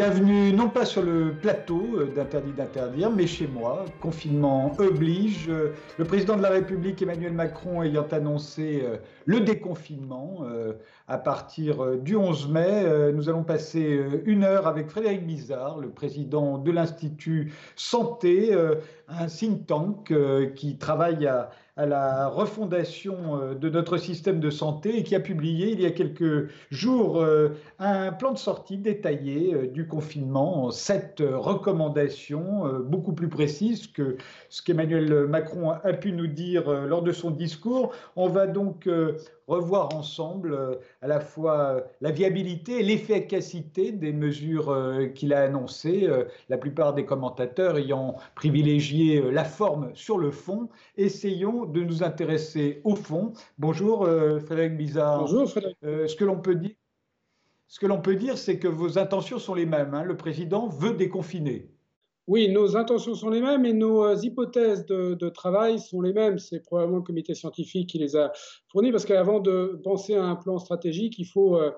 Bienvenue non pas sur le plateau euh, d'Interdit d'interdire, mais chez moi. Confinement oblige. Euh, le président de la République Emmanuel Macron ayant annoncé euh, le déconfinement à partir du 11 mai, nous allons passer une heure avec Frédéric Bizarre, le président de l'Institut Santé, un think tank qui travaille à la refondation euh, de notre système de santé et qui a publié il y a quelques jours euh, un plan de sortie détaillé euh, du confinement, sept recommandations beaucoup plus précises que ce qu'Emmanuel Macron a pu nous dire lors de son discours. On va donc revoir ensemble euh, à la fois euh, la viabilité et l'efficacité des mesures euh, qu'il a annoncées, la plupart des commentateurs ayant privilégié la forme sur le fond. Essayons de nous intéresser au fond. Bonjour Frédéric Bizarre. Bonjour Frédéric. ce que l'on peut dire, ce que l'on peut dire, c'est que vos intentions sont les mêmes. Hein. Le président veut déconfiner. Oui, nos intentions sont les mêmes et nos euh, hypothèses de, travail sont les mêmes. C'est probablement le comité scientifique qui les a fournies parce qu'avant de penser à un plan stratégique, il faut euh,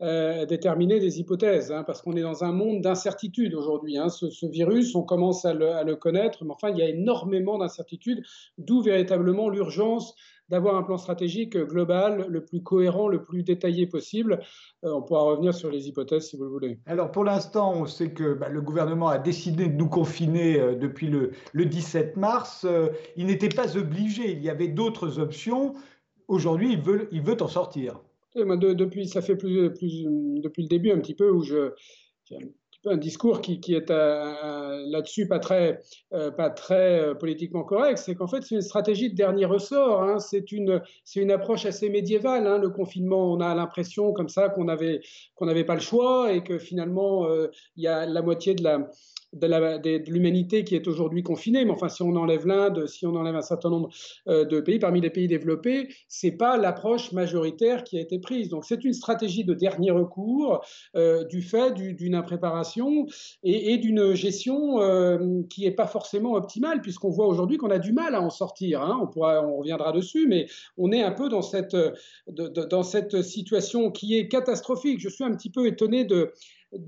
euh, déterminer des hypothèses hein, parce qu'on est dans un monde d'incertitude aujourd'hui. Hein. Ce, virus, on commence à le, à le connaître, mais enfin, il y a énormément d'incertitudes, d'où véritablement l'urgence d'avoir un plan stratégique global, le plus cohérent, le plus détaillé possible. Euh, on pourra revenir sur les hypothèses si vous le voulez. Alors pour l'instant, on sait que bah, le gouvernement a décidé de nous confiner euh, depuis le, 17 mars. Euh, il n'était pas obligé, il y avait d'autres options. Aujourd'hui, il veut, il veut en sortir. depuis, ça fait plus, plus, depuis le début un petit peu où je, un discours qui, est euh, là-dessus pas très, euh, pas très euh, politiquement correct, c'est qu'en fait c'est une stratégie de dernier ressort, hein. c'est une, une approche assez médiévale, hein. le confinement, on a l'impression comme ça qu'on n'avait qu'on pas le choix et que finalement il y a la moitié de la, de l'humanité qui est aujourd'hui confinée. Mais enfin, si on enlève l'Inde, si on enlève un certain nombre euh, de pays, parmi les pays développés, c'est pas l'approche majoritaire qui a été prise. Donc, c'est une stratégie de dernier recours euh, du fait d'une impréparation et, d'une gestion euh, qui n'est pas forcément optimale, puisqu'on voit aujourd'hui qu'on a du mal à en sortir. Hein. On, reviendra dessus, mais on est un peu dans cette, dans cette situation qui est catastrophique. Je suis un petit peu étonné de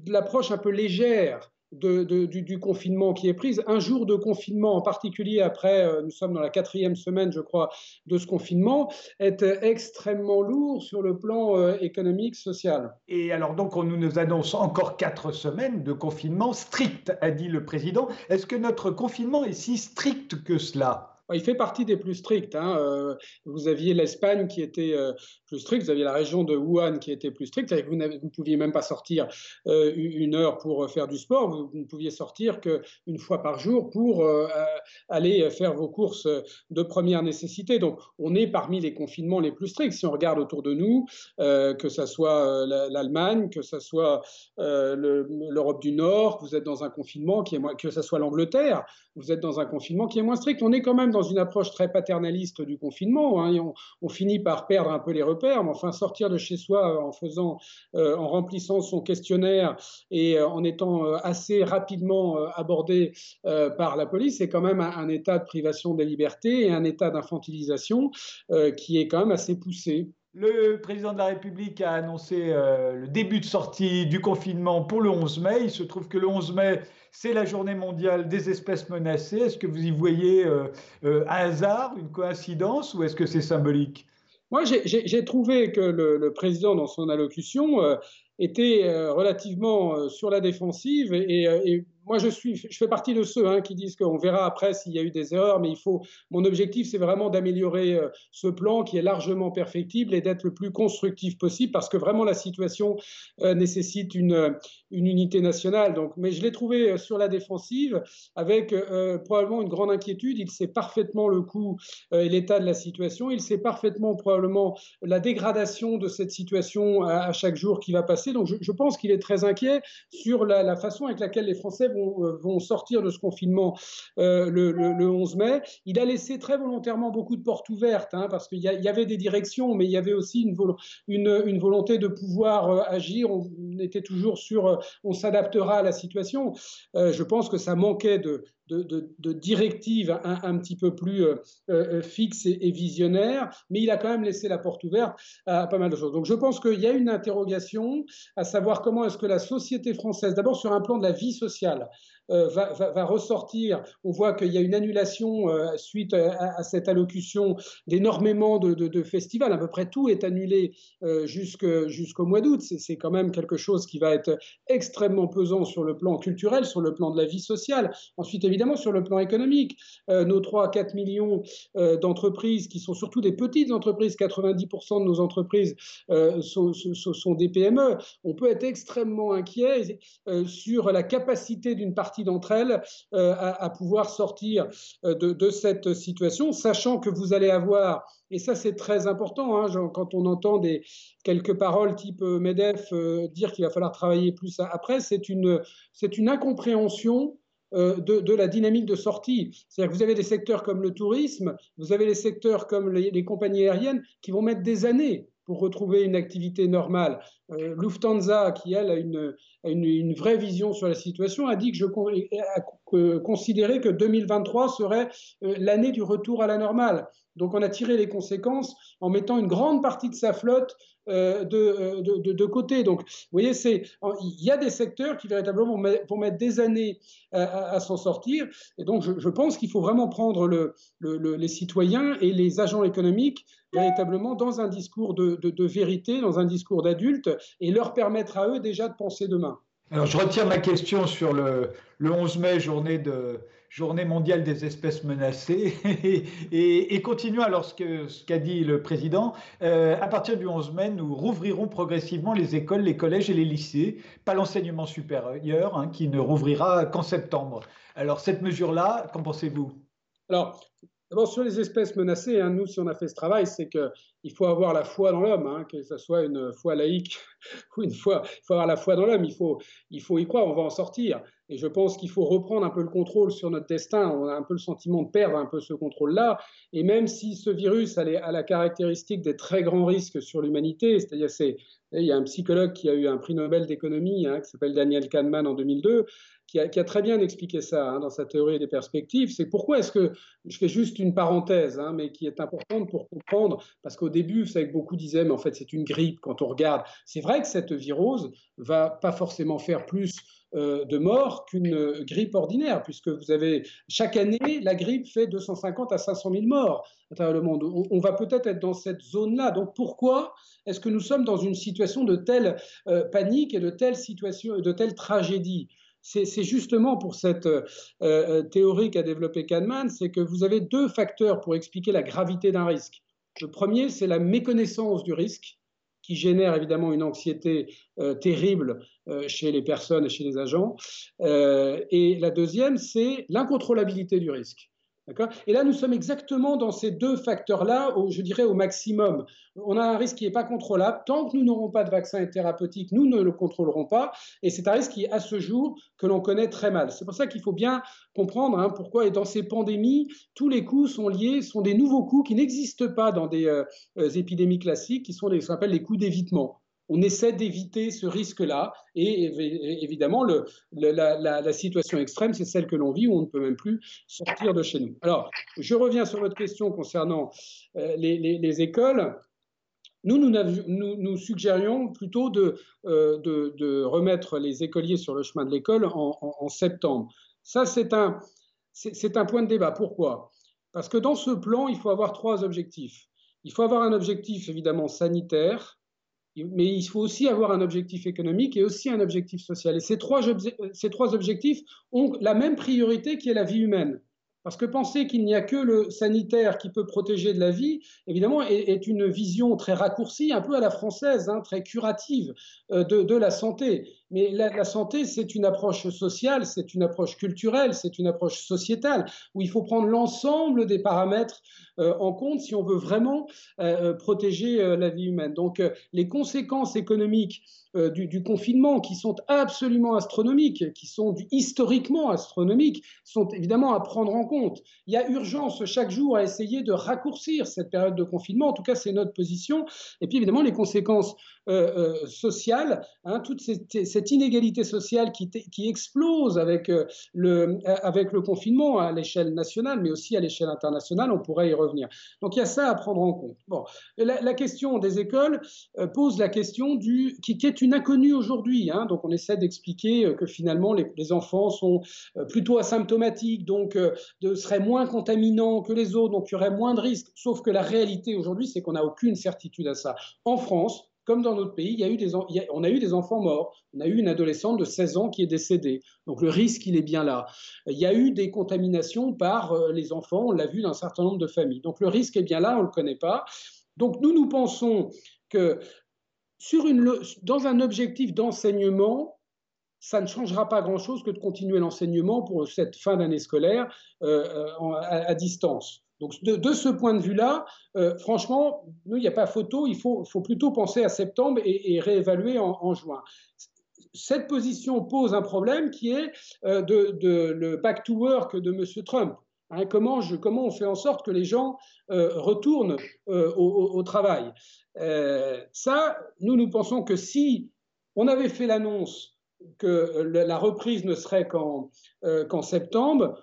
l'approche un peu légère du, confinement qui est prise. Un jour de confinement, en particulier après, euh, nous sommes dans la quatrième semaine, je crois, de ce confinement, est extrêmement lourd sur le plan euh, économique, social. Et alors donc, on nous annonce encore quatre semaines de confinement strict, a dit le président. Est-ce que notre confinement est si strict que cela? Il fait partie des plus stricts. Hein. Euh, vous aviez l'Espagne qui était euh, plus stricte, vous aviez la région de Wuhan qui était plus stricte. Vous ne pouviez même pas sortir euh, une heure pour faire du sport. Vous, ne pouviez sortir qu'une fois par jour pour aller faire vos courses de première nécessité. Donc, on est parmi les confinements les plus stricts. Si on regarde autour de nous, que ce soit l'Allemagne, que ce soit l'Europe du Nord, vous êtes dans un confinement que ce soit l'Angleterre, vous êtes dans un confinement qui est moins strict. On est quand même dans une approche très paternaliste du confinement. Hein, on, finit par perdre un peu les repères, mais enfin sortir de chez soi euh, en faisant, euh, en remplissant son questionnaire et euh, en étant assez rapidement abordé par la police, c'est quand même un, état de privation des libertés et un état d'infantilisation qui est quand même assez poussé. Le président de la République a annoncé le début de sortie du confinement pour le 11 mai. Il se trouve que le 11 mai, c'est la journée mondiale des espèces menacées. Est-ce que vous y voyez euh, euh, un hasard, une coïncidence, ou est-ce que c'est symbolique? Moi, j'ai trouvé que le, président, dans son allocution, euh, était relativement sur la défensive et moi, je, suis, je fais partie de ceux hein, qui disent qu'on verra après s'il y a eu des erreurs, mais il faut. Mon objectif, c'est vraiment d'améliorer euh, ce plan qui est largement perfectible et d'être le plus constructif possible, parce que vraiment la situation euh, nécessite une, euh, une, unité nationale. Donc, mais je l'ai trouvé sur la défensive avec probablement une grande inquiétude. Il sait parfaitement le coût et l'état de la situation. Il sait parfaitement probablement la dégradation de cette situation à, chaque jour qui va passer. Donc, je, pense qu'il est très inquiet sur la, la façon avec laquelle les Français vont vont, vont sortir de ce confinement le, 11 mai. Il a laissé très volontairement beaucoup de portes ouvertes, hein, parce qu'il y, avait des directions, mais il y avait aussi une, volonté de pouvoir agir. On était toujours sur on s'adaptera à la situation. je pense que ça manquait de, de, directives un, petit peu plus euh, euh, fixes et, visionnaires, mais il a quand même laissé la porte ouverte à pas mal de choses. Donc je pense qu'il y a une interrogation à savoir comment est-ce que la société française, d'abord sur un plan de la vie sociale, euh, va, ressortir. On voit qu'il y a une annulation suite à, cette allocution d'énormément de, festivals. À peu près tout est annulé jusqu'au mois d'août. C'est quand même quelque chose qui va être extrêmement pesant sur le plan culturel, sur le plan de la vie sociale. Ensuite, évidemment, évidemment sur le plan économique. Euh, nos 3 à 4 millions euh, d'entreprises, qui sont surtout des petites entreprises, 90% de nos entreprises euh, sont, sont, des PME, on peut être extrêmement inquiet sur la capacité d'une partie d'entre elles à, pouvoir sortir de, cette situation, sachant que vous allez avoir, et ça c'est très important, hein, quand on entend des, quelques paroles type MEDEF dire qu'il va falloir travailler plus après, c'est une, c'est une incompréhension euh, de, la dynamique de sortie. C'est-à-dire que vous avez des secteurs comme le tourisme, vous avez les secteurs comme les, compagnies aériennes qui vont mettre des années pour retrouver une activité normale. Euh, Lufthansa, qui elle a une, une, vraie vision sur la situation, a dit que je a considéré que 2023 serait euh, l'année du retour à la normale. Donc on a tiré les conséquences en mettant une grande partie de sa flotte euh, euh, de, de, côté. Donc, vous voyez, il y a des secteurs qui véritablement vont mettre des années à, s'en sortir. Et donc, je, pense qu'il faut vraiment prendre le, les citoyens et les agents économiques véritablement dans un discours de, vérité, dans un discours d'adulte, et leur permettre à eux déjà de penser demain. Alors, je retire ma question sur le, le 11 mai, journée de, journée mondiale des espèces menacées. et, continuons alors ce qu'a dit le président. Euh, à partir du 11 mai, nous rouvrirons progressivement les écoles, les collèges et les lycées, pas l'enseignement supérieur, hein, qui ne rouvrira qu'en septembre. Alors cette mesure-là, qu'en pensez-vous? Alors, D'abord, sur les espèces menacées, hein, nous, si on a fait ce travail, c'est qu'il faut avoir la foi dans l'homme, hein, que ce soit une foi laïque ou une foi. Il faut avoir la foi dans l'homme, il faut, il faut y croire, on va en sortir. Et je pense qu'il faut reprendre un peu le contrôle sur notre destin. On a un peu le sentiment de perdre un peu ce contrôle-là. Et même si ce virus a, la caractéristique des très grands risques sur l'humanité, c'est-à-dire c'est il y a un psychologue qui a eu un prix Nobel d'économie, hein, qui s'appelle Daniel Kahneman en 2002, qui a, très bien expliqué ça hein, dans sa théorie des perspectives. C'est pourquoi est-ce que, je fais juste une parenthèse, hein, mais qui est importante pour comprendre, parce qu'au début, vous savez que beaucoup disaient, mais en fait c'est une grippe quand on regarde. C'est vrai que cette virose va pas forcément faire plus de morts qu'une grippe ordinaire, puisque vous avez chaque année, la grippe fait 250 à 500 000 morts à travers le monde. On, va peut-être être dans cette zone-là. Donc pourquoi est-ce que nous sommes dans une situation de telle euh, panique et de telle situation, de telle tragédie? C'est justement pour cette euh, théorie qu'a développée Kahneman, c'est que vous avez deux facteurs pour expliquer la gravité d'un risque. Le premier, c'est la méconnaissance du risque, qui génère évidemment une anxiété euh, terrible euh, chez les personnes et chez les agents. Euh, et la deuxième, c'est l'incontrôlabilité du risque. Et là, nous sommes exactement dans ces deux facteurs-là, je dirais au maximum. On a un risque qui n'est pas contrôlable. Tant que nous n'aurons pas de vaccin thérapeutique, nous ne le contrôlerons pas. Et c'est un risque qui, à ce jour, que l'on connaît très mal. C'est pour ça qu'il faut bien comprendre hein, pourquoi, et dans ces pandémies, tous les coûts sont liés, sont des nouveaux coûts qui n'existent pas dans des euh, épidémies classiques, qui sont ce qu'on appelle les coûts d'évitement on essaie d'éviter ce risque-là. Et évidemment, la, situation extrême, c'est celle que l'on vit où on ne peut même plus sortir de chez nous. Alors, je reviens sur votre question concernant euh, les, écoles. Nous, nous, suggérions plutôt euh, de, remettre les écoliers sur le chemin de l'école en, septembre. Ça, c'est un point de débat. Pourquoi? Parce que dans ce plan, il faut avoir trois objectifs. Il faut avoir un objectif évidemment sanitaire, mais il faut aussi avoir un objectif économique et aussi un objectif social. Et ces trois, ces trois objectifs ont la même priorité qui est la vie humaine. Parce que penser qu'il n'y a que le sanitaire qui peut protéger de la vie, évidemment, est, une vision très raccourcie, un peu à la française, hein, très curative euh, de, la santé. Mais la, santé, c'est une approche sociale, c'est une approche culturelle, c'est une approche sociétale, où il faut prendre l'ensemble des paramètres euh, en compte si on veut vraiment euh, protéger la vie humaine. Donc les conséquences économiques du, confinement, qui sont absolument astronomiques, qui sont historiquement astronomiques, sont évidemment à prendre en compte. Il y a urgence chaque jour à essayer de raccourcir cette période de confinement. En tout cas, c'est notre position. Et puis évidemment, les conséquences euh, euh, sociale, hein, toute cette, inégalité sociale qui, explose avec, euh, le, avec le confinement à l'échelle nationale, mais aussi à l'échelle internationale, on pourrait y revenir. Donc il y a ça à prendre en compte. Bon, la, question des écoles pose la question du, qui, est une inconnue aujourd'hui. Hein. donc on essaie d'expliquer que finalement les, enfants sont plutôt asymptomatiques, donc seraient moins contaminants que les autres, donc il y aurait moins de risques. Sauf que la réalité aujourd'hui, c'est qu'on n'a aucune certitude à ça. En France, comme dans notre pays, il y a eu des, on a eu des enfants morts. On a eu une adolescente de 16 ans qui est décédée. Donc le risque, il est bien là. Il y a eu des contaminations par euh, les enfants, on l'a vu dans un certain nombre de familles. Donc le risque est bien là, on ne le connaît pas. Donc nous, nous pensons que dans un objectif d'enseignement, ça ne changera pas grand-chose que de continuer l'enseignement pour cette fin d'année scolaire euh, euh, à distance. Donc de, ce point de vue-là, euh, franchement, il n'y a pas photo, il faut, plutôt penser à septembre et, réévaluer en, juin. Cette position pose un problème qui est euh, de, le back to work de M. Trump. Hein, comment, on fait en sorte que les gens euh, retournent au, travail? Ça, nous, nous pensons que si on avait fait l'annonce que la reprise ne serait qu'en septembre,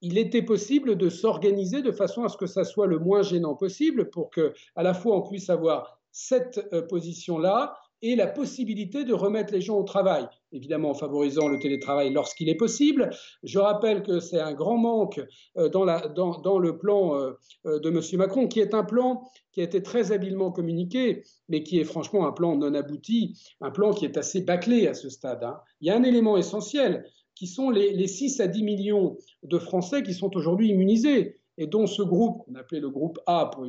il était possible de s'organiser de façon à ce que ça soit le moins gênant possible pour que, à la fois, on puisse avoir cette euh, position-là et la possibilité de remettre les gens au travail, évidemment en favorisant le télétravail lorsqu'il est possible. Je rappelle que c'est un grand manque euh, dans, le plan euh, de M. Macron, qui est un plan qui a été très habilement communiqué, mais qui est franchement un plan non abouti, un plan qui est assez bâclé à ce stade. Hein. Il y a un élément essentiel, qui sont les, 6 à 10 millions de Français qui sont aujourd'hui immunisés et dont ce groupe, qu'on appelait le groupe A pour,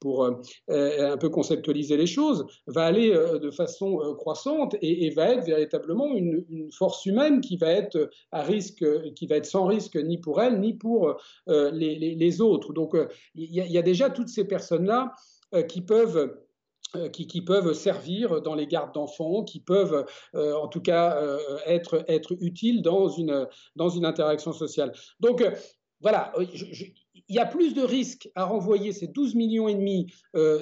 pour euh, euh, un peu conceptualiser les choses, va aller euh, de façon croissante et, va être véritablement une, force humaine qui va être à risque, qui va être sans risque ni pour elle ni pour les, autres. Donc il y, a déjà toutes ces personnes-là qui peuvent euh, qui, peuvent servir dans les gardes d'enfants, qui peuvent euh, en tout cas euh, être, utiles dans une, dans une interaction sociale. Donc voilà, il y a plus de risques à renvoyer ces 12 millions et demi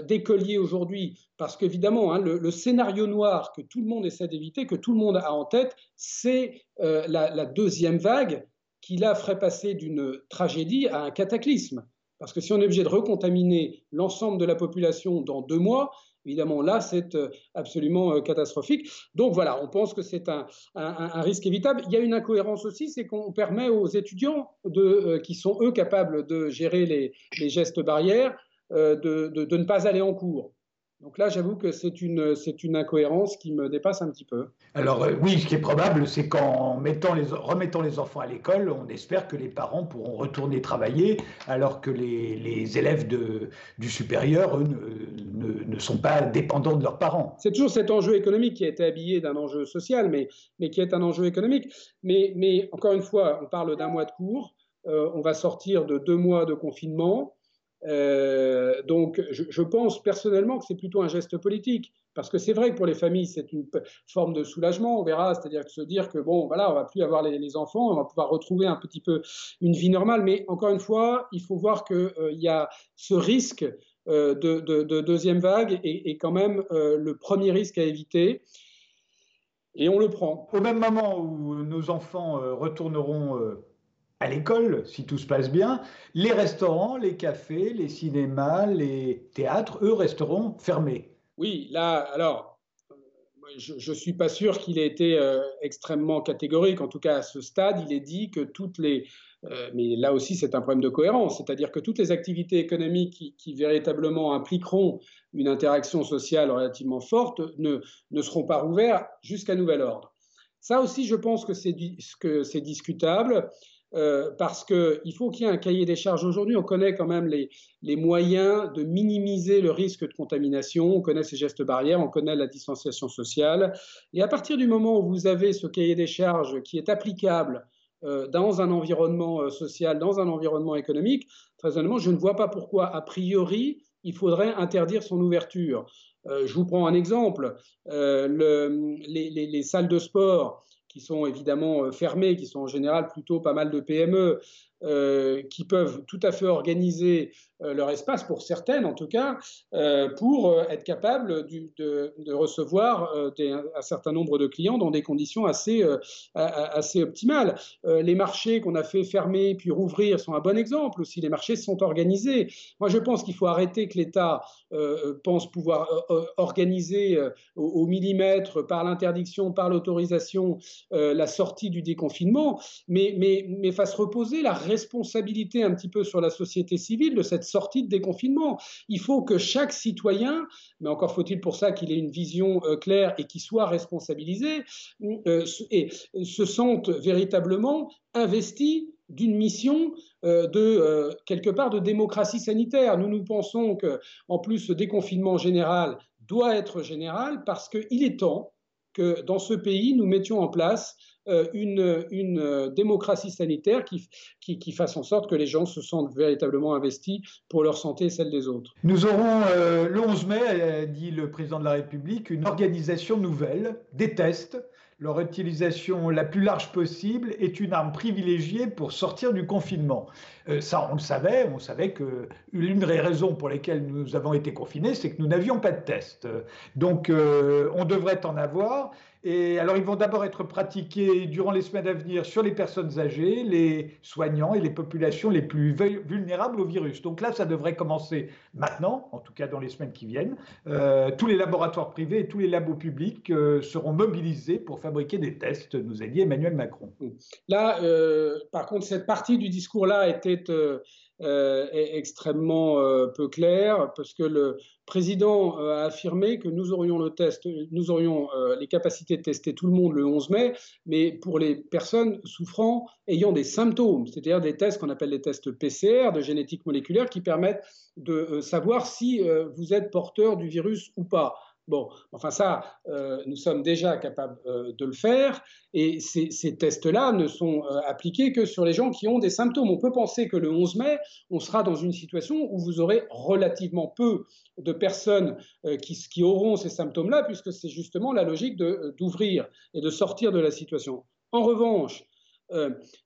d'écoliers aujourd'hui, parce qu'évidemment, hein, le, scénario noir que tout le monde essaie d'éviter, que tout le monde a en tête, c'est la, la, deuxième vague qui là ferait passer d'une tragédie à un cataclysme. Parce que si on est obligé de recontaminer l'ensemble de la population dans deux mois, Évidemment, là, c'est euh, absolument euh, catastrophique. Donc voilà, on pense que c'est un, risque évitable. Il y a une incohérence aussi, c'est qu'on permet aux étudiants euh, qui sont, eux, capables de gérer les, gestes barrières, de, ne pas aller en cours. Donc là, j'avoue que c'est une, c'est une incohérence qui me dépasse un petit peu. Alors euh, oui, ce qui est probable, c'est qu'en mettant les, remettant les enfants à l'école, on espère que les parents pourront retourner travailler, alors que les, les élèves de, du supérieur, eux, ne, ne, sont pas dépendants de leurs parents. C'est toujours cet enjeu économique qui a été habillé d'un enjeu social, mais, mais qui est un enjeu économique. Mais, mais encore une fois, on parle d'un mois de cours, euh, on va sortir de deux mois de confinement. Euh, donc, je, pense personnellement que c'est plutôt un geste politique, parce que c'est vrai que pour les familles, c'est une forme de soulagement, on verra, c'est-à-dire se dire que bon, voilà, on va plus avoir les, enfants, on va pouvoir retrouver un petit peu une vie normale. Mais encore une fois, il faut voir qu'il euh, y a ce risque euh, de, deuxième vague et, quand même le premier risque à éviter. Et on le prend. Au même moment où nos enfants retourneront à l'école, si tout se passe bien, les restaurants, les cafés, les cinémas, les théâtres, eux, resteront fermés. Oui, là, alors, je ne suis pas sûr qu'il ait été euh, extrêmement catégorique. En tout cas, à ce stade, il est dit que toutes les... Euh, mais là aussi, c'est un problème de cohérence. C'est-à-dire que toutes les activités économiques qui, qui, véritablement impliqueront une interaction sociale relativement forte ne, ne seront pas rouvertes jusqu'à nouvel ordre. Ça aussi, je pense que c'est discutable. Euh, parce qu'il faut qu'il y ait un cahier des charges. Aujourd'hui, on connaît quand même les, moyens de minimiser le risque de contamination, on connaît ces gestes barrières, on connaît la distanciation sociale. Et à partir du moment où vous avez ce cahier des charges qui est applicable euh, dans un environnement euh, social, dans un environnement économique, très honnêtement, je ne vois pas pourquoi, a priori, il faudrait interdire son ouverture. je vous prends un exemple. Le, les, les, les salles de sport qui sont évidemment euh, fermées, qui sont en général plutôt pas mal de PME, euh, qui peuvent tout à fait organiser euh, leur espace, pour certaines en tout cas, euh, pour être capables de, recevoir un certain nombre de clients dans des conditions assez, assez optimales. les marchés qu'on a fait fermer puis rouvrir sont un bon exemple aussi. Les marchés sont organisés. Moi, je pense qu'il faut arrêter que l'État pense pouvoir organiser au, millimètre, par l'interdiction, par l'autorisation, la sortie du déconfinement, mais, mais, mais fasse reposer la responsabilité un petit peu sur la société civile de cette sortie de déconfinement. Il faut que chaque citoyen, mais encore faut-il pour ça qu'il ait une vision euh, claire et qu'il soit responsabilisé, euh, et se sente véritablement investi d'une mission euh, de quelque part de démocratie sanitaire. Nous nous pensons que en plus ce déconfinement général doit être général parce qu'il est temps que dans ce pays nous mettions en place euh, une, euh, démocratie sanitaire qui, qui, fasse en sorte que les gens se sentent véritablement investis pour leur santé et celle des autres. Nous aurons euh, le 11 mai, dit le président de la République, une organisation nouvelle, des tests. Leur utilisation la plus large possible est une arme privilégiée pour sortir du confinement. ça, on le savait. On savait que l'une des raisons pour lesquelles nous avons été confinés, c'est que nous n'avions pas de tests. Donc, on devrait en avoir. Et alors, ils vont d'abord être pratiqués durant les semaines à venir sur les personnes âgées, les soignants et les populations les plus vulnérables au virus. Donc là, ça devrait commencer maintenant, en tout cas dans les semaines qui viennent. Euh, tous les laboratoires privés et tous les labos publics euh, seront mobilisés pour fabriquer des tests, nous a dit Emmanuel Macron. Là, euh, par contre, cette partie du discours-là était est extrêmement euh, peu clair parce que le président euh, a affirmé que nous aurions le test, nous aurions les capacités de tester tout le monde le 11 mai, mais pour les personnes souffrant, ayant des symptômes, c'est-à-dire des tests qu'on appelle les tests PCR de génétique moléculaire qui permettent de savoir si vous êtes porteur du virus ou pas. Bon, enfin ça, euh, nous sommes déjà capables euh, de le faire, et ces, tests-là ne sont euh, appliqués que sur les gens qui ont des symptômes. On peut penser que le 11 mai, on sera dans une situation où vous aurez relativement peu de personnes qui, auront ces symptômes-là, puisque c'est justement la logique d'ouvrir et de sortir de la situation. En revanche,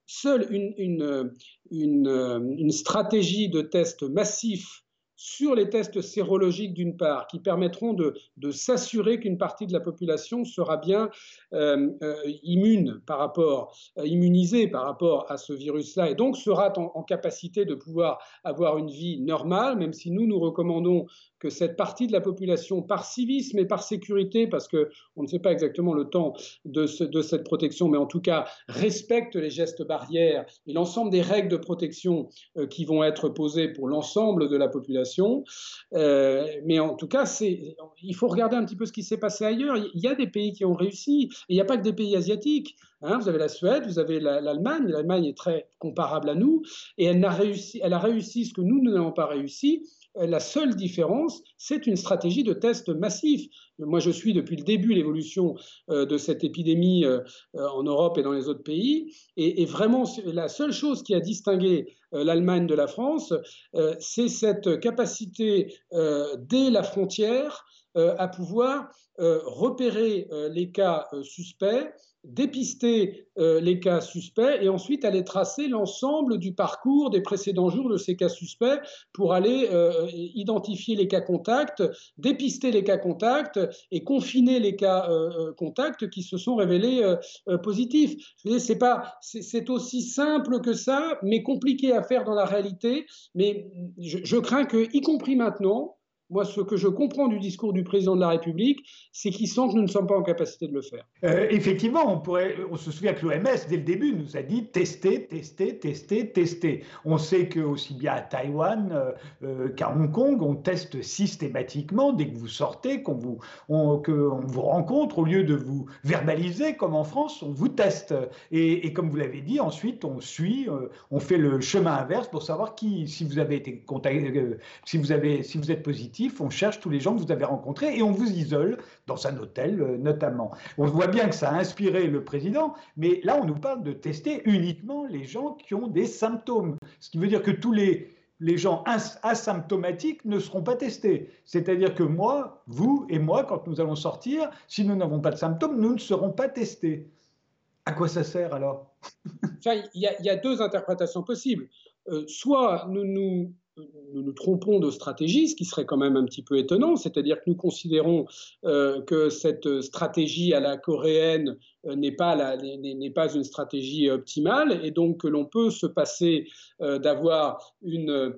seule une, une, une, une stratégie de test massif sur les tests sérologiques d'une part, qui permettront de, s'assurer qu'une partie de la population sera bien euh, euh, immune par rapport, euh, immunisée par rapport à ce virus-là, et donc sera en, capacité de pouvoir avoir une vie normale, même si nous nous recommandons que cette partie de la population, par civisme et par sécurité, parce qu'on ne sait pas exactement le temps de, de, cette protection, mais en tout cas respecte les gestes barrières et l'ensemble des règles de protection qui vont être posées pour l'ensemble de la population euh, mais en tout cas, il faut regarder un petit peu ce qui s'est passé ailleurs. Il y a des pays qui ont réussi, il n'y a pas que des pays asiatiques. Hein. vous avez la Suède, vous avez l'Allemagne. L'Allemagne est très comparable à nous, et elle a réussi, elle a réussi ce que nous n'avons pas réussi. Euh, la seule différence, c'est une stratégie de test massif. Moi, je suis depuis le début l'évolution euh, de cette épidémie euh, en Europe et dans les autres pays. Et, vraiment, la seule chose qui a distingué l'Allemagne de la France, c'est cette capacité dès la frontière à pouvoir repérer les cas suspects dépister euh, les cas suspects et ensuite aller tracer l'ensemble du parcours des précédents jours de ces cas suspects pour aller euh, identifier les cas contacts, dépister les cas contacts et confiner les cas euh, contacts qui se sont révélés positifs. C'est pas, c'est aussi simple que ça, mais compliqué à faire dans la réalité. Mais je, je crains que, y compris maintenant, moi, ce que je comprends du discours du président de la République, c'est qu'il sent que nous ne sommes pas en capacité de le faire. Euh, effectivement, on, pourrait, on se souvient que l'OMS, dès le début, nous a dit tester, tester, tester, tester. On sait que aussi bien à Taïwan euh, euh, qu'à Hong Kong, on teste systématiquement dès que vous sortez, qu'on vous, on, vous rencontre, au lieu de vous verbaliser comme en France, on vous teste. Et, comme vous l'avez dit, ensuite, on suit, on fait le chemin inverse pour savoir qui, si vous avez été contacté, si vous avez, si vous êtes positif on cherche tous les gens que vous avez rencontrés et on vous isole dans un hôtel euh, notamment. On voit bien que ça a inspiré le président, mais là on nous parle de tester uniquement les gens qui ont des symptômes, ce qui veut dire que tous les les gens asymptomatiques ne seront pas testés. C'est-à-dire que moi, vous et moi, quand nous allons sortir, si nous n'avons pas de symptômes, nous ne serons pas testés. À quoi ça sert alors? Il y, a deux interprétations possibles. Euh, soit nous nous nous nous trompons de stratégie, ce qui serait quand même un petit peu étonnant, c'est-à-dire que nous considérons euh, que cette stratégie à la coréenne n'est pas, pas une stratégie optimale et donc que l'on peut se passer euh, d'avoir un,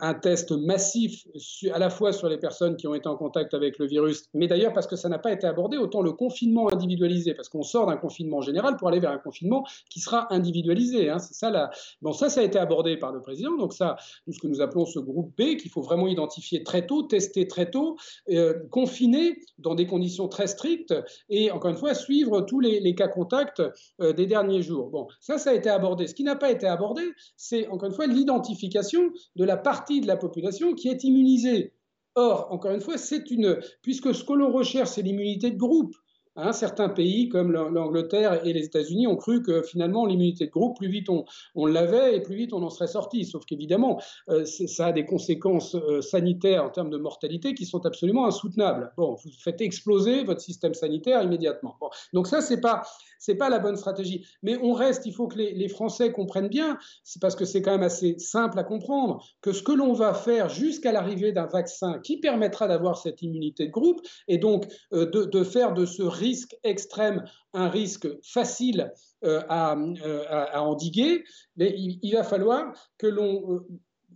un, test massif à la fois sur les personnes qui ont été en contact avec le virus, mais d'ailleurs parce que ça n'a pas été abordé, autant le confinement individualisé, parce qu'on sort d'un confinement général pour aller vers un confinement qui sera individualisé. Hein, c'est ça, la... bon, ça, ça a été abordé par le président, donc ça, ce que nous appelons ce groupe B, qu'il faut vraiment identifier très tôt, tester très tôt, euh, confiner dans des conditions très strictes et encore une fois suivre tous les, cas contacts euh, des derniers jours. Bon, ça, ça a été abordé. Ce qui n'a pas été abordé, c'est encore une fois l'identification de la partie de la population qui est immunisée. Or, encore une fois, c'est une, puisque ce que l'on recherche, c'est l'immunité de groupe. Hein, certains pays comme l'Angleterre et les États-Unis ont cru que finalement l'immunité de groupe, plus vite on, l'avait et plus vite on en serait sorti. Sauf qu'évidemment, euh, ça a des conséquences euh, sanitaires en termes de mortalité qui sont absolument insoutenables. Bon, vous faites exploser votre système sanitaire immédiatement. Bon, donc ça, c'est pas c'est pas la bonne stratégie. Mais on reste, il faut que les, Français comprennent bien, c'est parce que c'est quand même assez simple à comprendre, que ce que l'on va faire jusqu'à l'arrivée d'un vaccin qui permettra d'avoir cette immunité de groupe et donc euh, de, faire de ce risque extrême, un risque facile euh, euh, à, endiguer, mais il, va falloir que l'on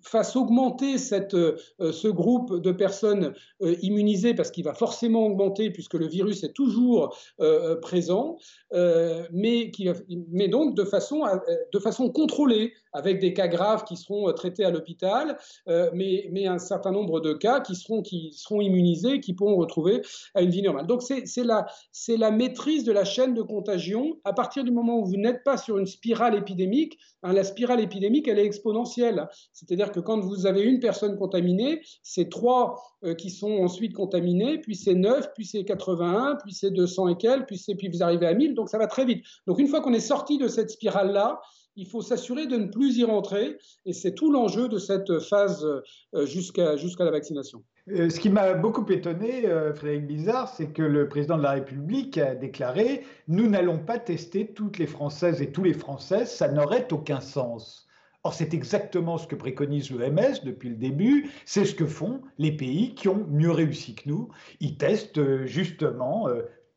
fasse augmenter cette, ce groupe de personnes immunisées, parce qu'il va forcément augmenter puisque le virus est toujours présent, mais, qui, mais donc de façon, de façon contrôlée, avec des cas graves qui seront euh, traités à l'hôpital, euh, mais, un certain nombre de cas qui seront, qui seront immunisés, qui pourront retrouver à une vie normale. Donc c'est la, maîtrise de la chaîne de contagion. À partir du moment où vous n'êtes pas sur une spirale épidémique, hein, la spirale épidémique, elle est exponentielle. C'est-à-dire que quand vous avez une personne contaminée, c'est trois euh, qui sont ensuite contaminés, puis c'est 9, puis c'est 81, puis c'est 200 et quelques, puis, puis vous arrivez à 1000, donc ça va très vite. Donc une fois qu'on est sorti de cette spirale-là, il faut s'assurer de ne plus y rentrer. Et c'est tout l'enjeu de cette phase euh, jusqu'à la vaccination. Euh, ce qui m'a beaucoup étonné, euh, Frédéric Bizarre, c'est que le président de la République a déclaré Nous n'allons pas tester toutes les Françaises et tous les Français, ça n'aurait aucun sens. Or, c'est exactement ce que préconise l'OMS depuis le début. C'est ce que font les pays qui ont mieux réussi que nous. Ils testent justement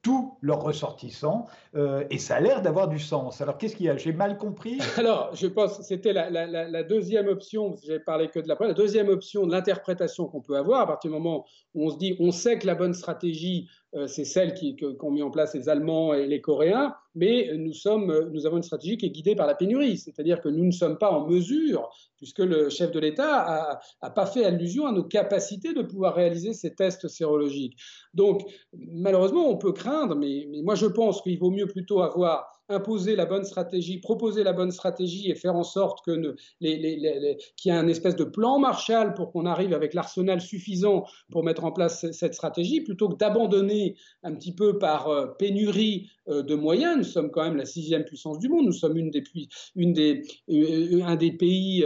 tous leurs ressortissants, euh, et ça a l'air d'avoir du sens. Alors qu'est-ce qu'il y a? J'ai mal compris? Alors, je pense que c'était la, deuxième option, j'ai parlé que de la première, la deuxième option de l'interprétation qu'on peut avoir, à partir du moment où on se dit, on sait que la bonne stratégie, c'est celle qu'ont mis en place les Allemands et les Coréens, mais nous, sommes, nous avons une stratégie qui est guidée par la pénurie, c'est-à-dire que nous ne sommes pas en mesure, puisque le chef de l'État n'a pas fait allusion à nos capacités de pouvoir réaliser ces tests sérologiques. Donc, malheureusement, on peut craindre, mais, mais moi je pense qu'il vaut mieux plutôt avoir imposer la bonne stratégie, proposer la bonne stratégie et faire en sorte que qu'il y ait un espèce de plan Marshall pour qu'on arrive avec l'arsenal suffisant pour mettre en place cette stratégie, plutôt que d'abandonner un petit peu par euh, pénurie euh, de moyens. Nous sommes quand même la sixième puissance du monde. Nous sommes une des, euh, un des pays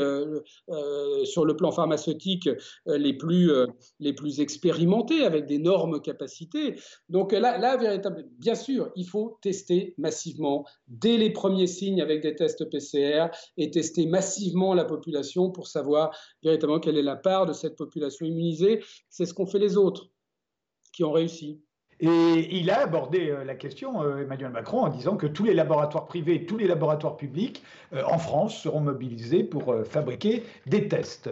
sur le plan pharmaceutique les plus, les plus expérimentés, avec d'énormes capacités. Donc là, là, véritablement, bien sûr, il faut tester massivement dès les premiers signes avec des tests PCR et tester massivement la population pour savoir véritablement quelle est la part de cette population immunisée. C'est ce qu'ont fait les autres qui ont réussi. Et il a abordé euh, la question, euh, Emmanuel Macron, en disant que tous les laboratoires privés, tous les laboratoires publics euh, en France seront mobilisés pour fabriquer des tests.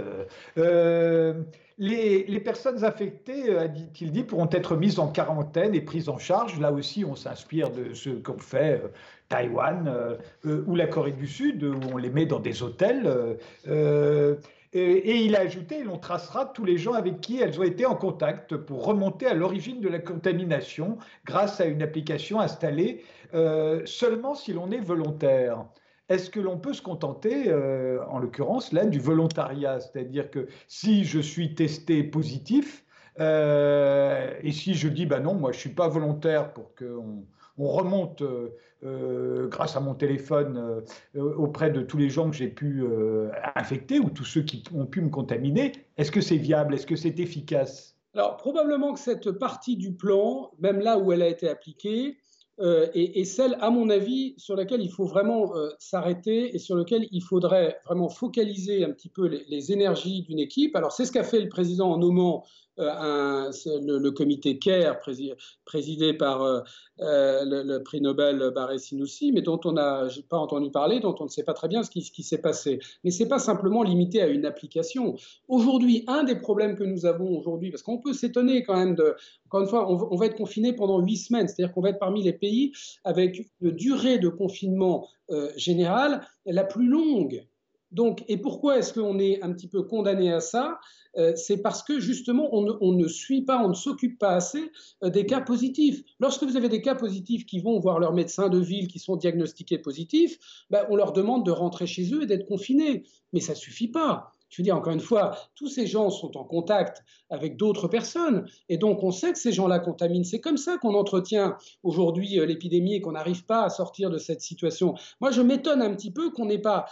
Les, personnes affectées, a-t-il dit, pourront être mises en quarantaine et prises en charge. Là aussi, on s'inspire de ce qu'ont fait Taïwan ou la Corée du Sud, où on les met dans des hôtels. Et, il a ajouté, l'on tracera tous les gens avec qui elles ont été en contact pour remonter à l'origine de la contamination grâce à une application installée euh, seulement si l'on est volontaire. Est-ce que l'on peut se contenter, euh, en l'occurrence, là, du volontariat? C'est-à-dire que si je suis testé positif, euh, et si je dis, bah non, moi je ne suis pas volontaire pour qu'on on remonte euh, euh, grâce à mon téléphone euh, auprès de tous les gens que j'ai pu infecter ou tous ceux qui ont pu me contaminer. Est-ce que c'est viable? Est-ce que c'est efficace? Alors probablement que cette partie du plan, même là où elle a été appliquée, est, celle, à mon avis, sur laquelle il faut vraiment s'arrêter et sur laquelle il faudrait vraiment focaliser un petit peu les, énergies d'une équipe. Alors c'est ce qu'a fait le président en nommant euh, un, le, comité CARE, présidé par euh, euh, le, prix Nobel Barré Sinoussi, mais dont on n'a pas entendu parler, dont on ne sait pas très bien ce qui, s'est passé. Mais ce n'est pas simplement limité à une application. Aujourd'hui, un des problèmes que nous avons aujourd'hui, parce qu'on peut s'étonner quand même de, encore une fois, on, va être confiné pendant huit semaines, c'est-à-dire qu'on va être parmi les pays avec une durée de confinement général la plus longue donc, et pourquoi est-ce qu'on est un petit peu condamné à ça? Euh, C'est parce que justement, on ne, suit pas, on ne s'occupe pas assez euh, des cas positifs. Lorsque vous avez des cas positifs qui vont voir leur médecin de ville, qui sont diagnostiqués positifs, ben, on leur demande de rentrer chez eux et d'être confinés. Mais ça ne suffit pas. Je veux dire, encore une fois, tous ces gens sont en contact avec d'autres personnes, et donc on sait que ces gens-là contaminent. C'est comme ça qu'on entretient aujourd'hui euh, l'épidémie et qu'on n'arrive pas à sortir de cette situation. Moi, je m'étonne un petit peu qu'on n'ait pas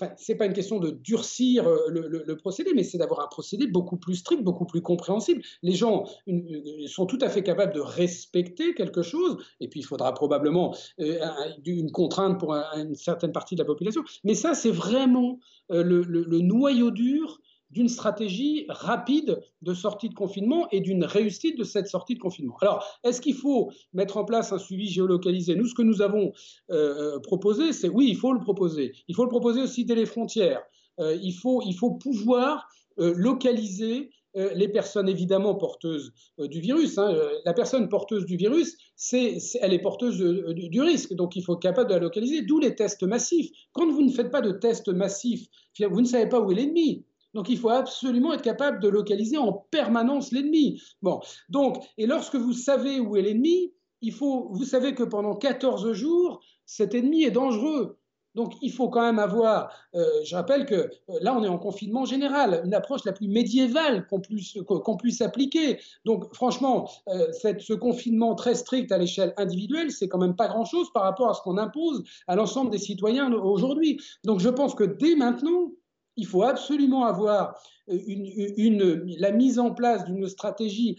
Enfin, ce n'est pas une question de durcir euh, le, procédé, mais c'est d'avoir un procédé beaucoup plus strict, beaucoup plus compréhensible. Les gens sont tout à fait capables de respecter quelque chose, et puis il faudra probablement euh, une contrainte pour une certaine partie de la population. Mais ça, c'est vraiment euh, le noyau dur d'une stratégie rapide de sortie de confinement et d'une réussite de cette sortie de confinement. Alors, est-ce qu'il faut mettre en place un suivi géolocalisé? Nous, ce que nous avons euh, euh, proposé, c'est oui, il faut le proposer. Il faut le proposer aussi dès les frontières. Euh, il, faut, il faut pouvoir localiser les personnes évidemment porteuses du virus. Hein. La personne porteuse du virus, c'est, elle est porteuse du, du, risque, donc il faut être capable de la localiser, d'où les tests massifs. Quand vous ne faites pas de tests massifs, vous ne savez pas où est l'ennemi. Donc il faut absolument être capable de localiser en permanence l'ennemi. Bon, donc, et lorsque vous savez où est l'ennemi, il faut, vous savez que pendant 14 jours, cet ennemi est dangereux. Donc il faut quand même avoir, euh, je rappelle que euh, là on est en confinement général, une approche la plus médiévale qu'on puisse, qu'on puisse appliquer. Donc franchement, euh, cette, ce confinement très strict à l'échelle individuelle, c'est quand même pas grand-chose par rapport à ce qu'on impose à l'ensemble des citoyens aujourd'hui. Donc je pense que dès maintenant, il faut absolument avoir euh, la mise en place d'une stratégie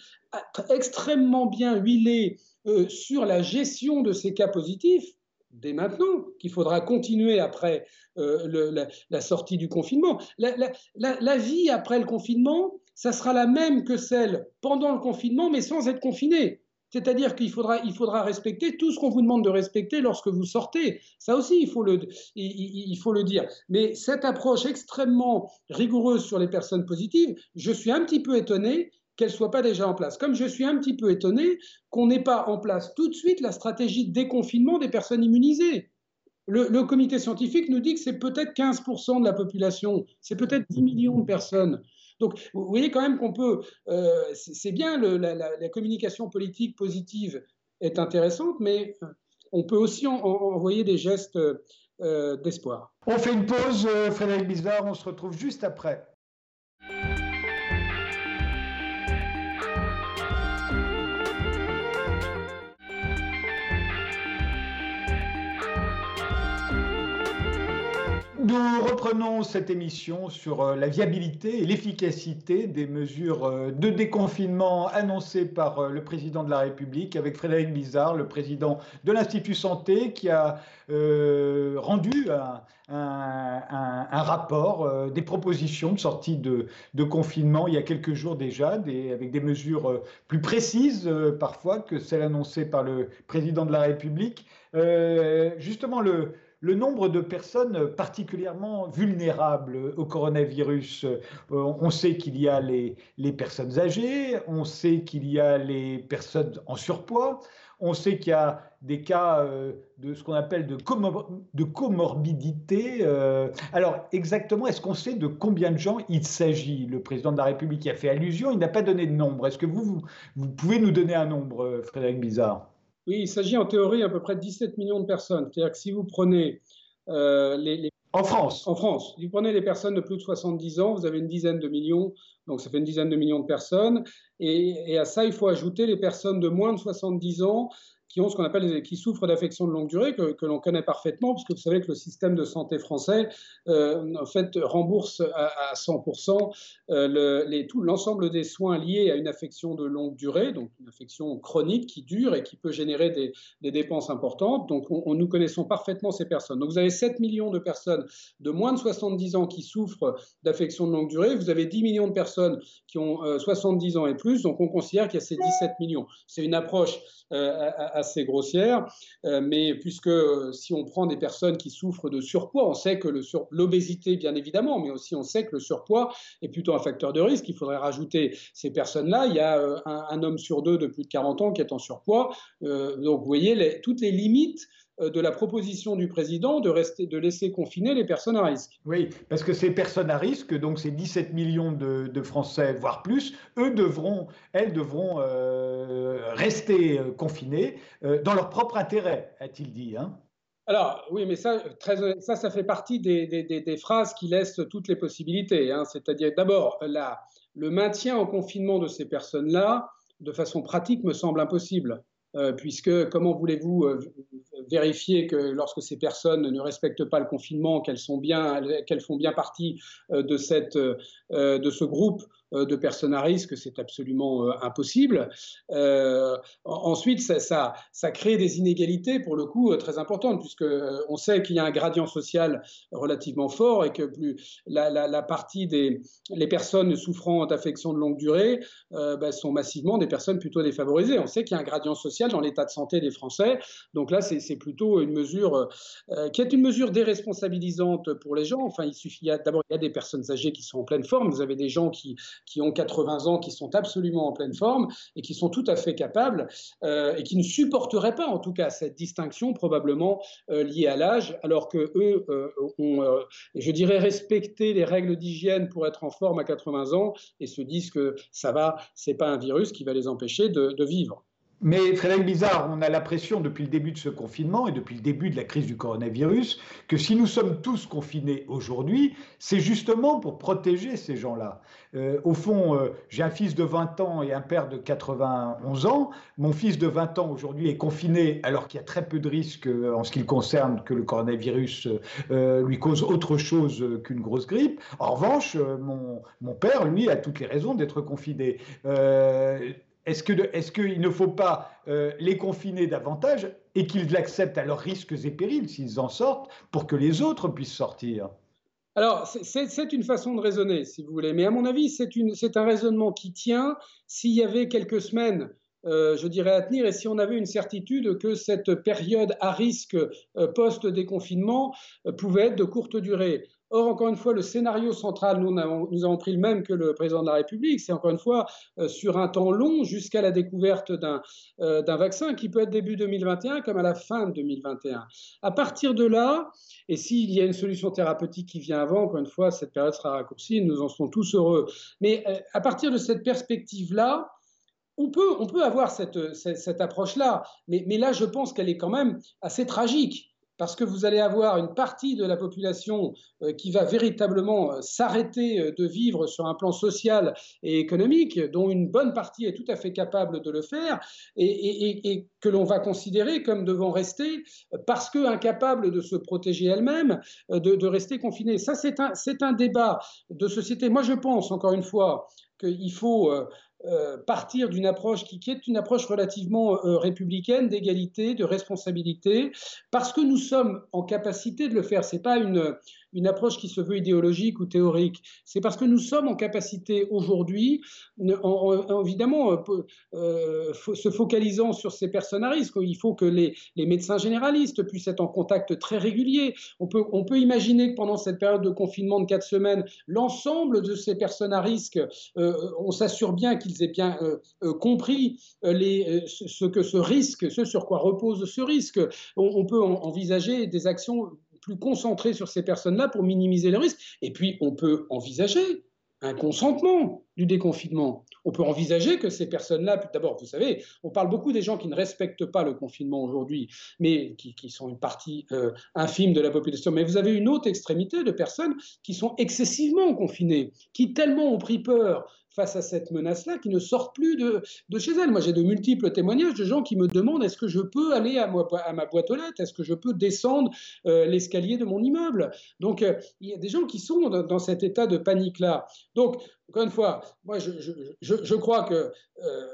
extrêmement bien huilée euh, sur la gestion de ces cas positifs dès maintenant, qu'il faudra continuer après euh, la, sortie du confinement. la, vie après le confinement, ça sera la même que celle pendant le confinement, mais sans être confiné. C'est-à-dire qu'il faudra, respecter tout ce qu'on vous demande de respecter lorsque vous sortez. Ça aussi, il faut, le, il, faut le dire. Mais cette approche extrêmement rigoureuse sur les personnes positives, je suis un petit peu étonné qu'elle ne soit pas déjà en place. Comme je suis un petit peu étonné qu'on n'ait pas en place tout de suite la stratégie de déconfinement des personnes immunisées. Le, le comité scientifique nous dit que c'est peut-être 15% de la population, c'est peut-être 10 millions de personnes. Donc, vous voyez quand même qu'on peut. Euh, c'est bien, la, communication politique positive est intéressante, mais euh, on peut aussi envoyer des gestes euh, d'espoir. On fait une pause, Frédéric Bizarre, on se retrouve juste après. Nous reprenons cette émission sur euh, la viabilité et l'efficacité des mesures euh, de déconfinement annoncées par euh, le président de la République avec Frédéric Bizarre, le président de l'Institut Santé, qui a rendu un, rapport, des propositions de sortie de, confinement il y a quelques jours déjà, avec des mesures plus précises parfois que celles annoncées par le président de la République. justement, le le nombre de personnes particulièrement vulnérables au coronavirus. Euh, on sait qu'il y a les, personnes âgées, on sait qu'il y a les personnes en surpoids, on sait qu'il y a des cas euh, de ce qu'on appelle de, comorbidité. Euh. alors exactement, est-ce qu'on sait de combien de gens il s'agit? Le président de la République y a fait allusion, il n'a pas donné de nombre. Est-ce que vous, pouvez nous donner un nombre, Frédéric Bizarre oui, il s'agit en théorie à peu près de 17 millions de personnes. C'est-à-dire que si vous prenez euh, les, En France En France. Si vous prenez les personnes de plus de 70 ans, vous avez une dizaine de millions, donc ça fait une dizaine de millions de personnes. Et, et à ça, il faut ajouter les personnes de moins de 70 ans qui ont ce qu'on appelle qui souffrent d'affections de longue durée que, l'on connaît parfaitement parce que vous savez que le système de santé français euh, en fait rembourse à, 100% euh, l'ensemble des soins liés à une affection de longue durée donc une affection chronique qui dure et qui peut générer des, dépenses importantes. Donc on, nous connaissons parfaitement ces personnes. Donc vous avez 7 millions de personnes de moins de 70 ans qui souffrent d'affections de longue durée. Vous avez 10 millions de personnes qui ont 70 euh, ans et plus. Donc on considère qu'il y a ces 17 millions. C'est une approche euh, assez grossière, euh, mais puisque euh, si on prend des personnes qui souffrent de surpoids, on sait que l'obésité, bien évidemment, mais aussi on sait que le surpoids est plutôt un facteur de risque. Il faudrait rajouter ces personnes-là. Il y a un, homme sur deux de plus de 40 ans qui est en surpoids. donc vous voyez toutes les limites euh, de la proposition du président de, rester, de laisser confiner les personnes à risque. Oui, parce que ces personnes à risque, donc ces 17 millions de, Français, voire plus, eux devront, elles devront euh, rester euh, confinées dans leur propre intérêt, a-t-il dit. Hein alors, oui, mais ça, ça, ça fait partie des, phrases qui laissent toutes les possibilités. Hein. C'est-à-dire, d'abord, le maintien en confinement de ces personnes-là, de façon pratique, me semble impossible. Puisque comment voulez-vous vérifier que lorsque ces personnes ne respectent pas le confinement, qu'elles sont bien, qu'elles font bien partie euh, de cette, euh, de ce groupe euh, de personnes à risque, c'est absolument euh, impossible. Euh, ensuite, ça, crée des inégalités, pour le coup, très importantes, puisque on sait qu'il y a un gradient social relativement fort et que plus la, la, partie des les personnes souffrant d'affections de longue durée ben, sont massivement des personnes plutôt défavorisées. On sait qu'il y a un gradient social dans l'état de santé des Français. Donc là, c'est plutôt une mesure qui est une mesure déresponsabilisante pour les gens. Enfin, il suffit d'abord, il y a des personnes âgées qui sont en pleine forme. Vous avez des gens qui qui ont 80 ans, qui sont absolument en pleine forme et qui sont tout à fait capables euh, et qui ne supporteraient pas, en tout cas, cette distinction probablement euh, liée à l'âge, alors que eux euh, ont, je dirais, respecté les règles d'hygiène pour être en forme à 80 ans et se disent que ça va, c'est pas un virus qui va les empêcher de vivre. Mais Frédéric Bizarre, on a l'impression depuis le début de ce confinement et depuis le début de la crise du coronavirus que si nous sommes tous confinés aujourd'hui, c'est justement pour protéger ces gens-là. Euh, au fond, euh, j'ai un fils de 20 ans et un père de 91 ans. Mon fils de 20 ans aujourd'hui est confiné alors qu'il y a très peu de risques euh, en ce qui le concerne que le coronavirus lui cause autre chose qu'une grosse grippe. En revanche, mon, mon, père, lui, a toutes les raisons d'être confiné. Est-ce qu'il ne faut pas euh, les confiner davantage et qu'ils l'acceptent à leurs risques et périls s'ils en sortent pour que les autres puissent sortir? Alors, c'est une façon de raisonner, si vous voulez, mais à mon avis, c'est un raisonnement qui tient. S'il y avait quelques semaines euh, je dirais, à tenir, et si on avait une certitude que cette période à risque euh, post-déconfinement pouvait être de courte durée. Or, encore une fois, le scénario central, nous avons, pris le même que le président de la République, c'est encore une fois euh, sur un temps long jusqu'à la découverte euh, d'un vaccin qui peut être début 2021 comme à la fin de 2021. À partir de là, et s'il y a une solution thérapeutique qui vient avant, encore une fois, cette période sera raccourcie, nous en serons tous heureux. Mais euh, à partir de cette perspective-là, on peut, avoir cette, approche-là, mais là, je pense qu'elle est quand même assez tragique parce que vous allez avoir une partie de la population euh, qui va véritablement euh, s'arrêter euh, de vivre sur un plan social et économique, dont une bonne partie est tout à fait capable de le faire, et, que l'on va considérer comme devant rester, parce que incapable de se protéger elle-même, de, rester confinée. Ça, c'est un, un débat de société. Moi, je pense, encore une fois, qu'il faut euh, partir d'une approche qui, est une approche relativement euh, républicaine d'égalité, de responsabilité, parce que nous sommes en capacité de le faire. C'est pas une, une approche qui se veut idéologique ou théorique. C'est parce que nous sommes en capacité aujourd'hui, évidemment, euh, euh, se focalisant sur ces personnes à risque, il faut que les, médecins généralistes puissent être en contact très régulier. On peut, imaginer que pendant cette période de confinement de quatre semaines, l'ensemble de ces personnes à risque, euh, on s'assure bien qu'ils aient bien compris ce que ce risque, ce sur quoi repose ce risque. On, peut envisager des actions plus concentré sur ces personnes-là pour minimiser le risque. Et puis, on peut envisager un consentement du déconfinement. On peut envisager que ces personnes-là, d'abord, vous savez, on parle beaucoup des gens qui ne respectent pas le confinement aujourd'hui, mais qui, sont une partie euh, infime de la population. Mais vous avez une autre extrémité de personnes qui sont excessivement confinées, qui tellement ont pris peur face à cette menace-là qui ne sortent plus de, chez elles. Moi, j'ai de multiples témoignages de gens qui me demandent est-ce que je peux aller à, ma boîte aux lettres? Est-ce que je peux descendre euh, l'escalier de mon immeuble? Donc, euh, il y a des gens qui sont dans, cet état de panique-là. Donc, encore une fois, moi, je, crois que. Euh,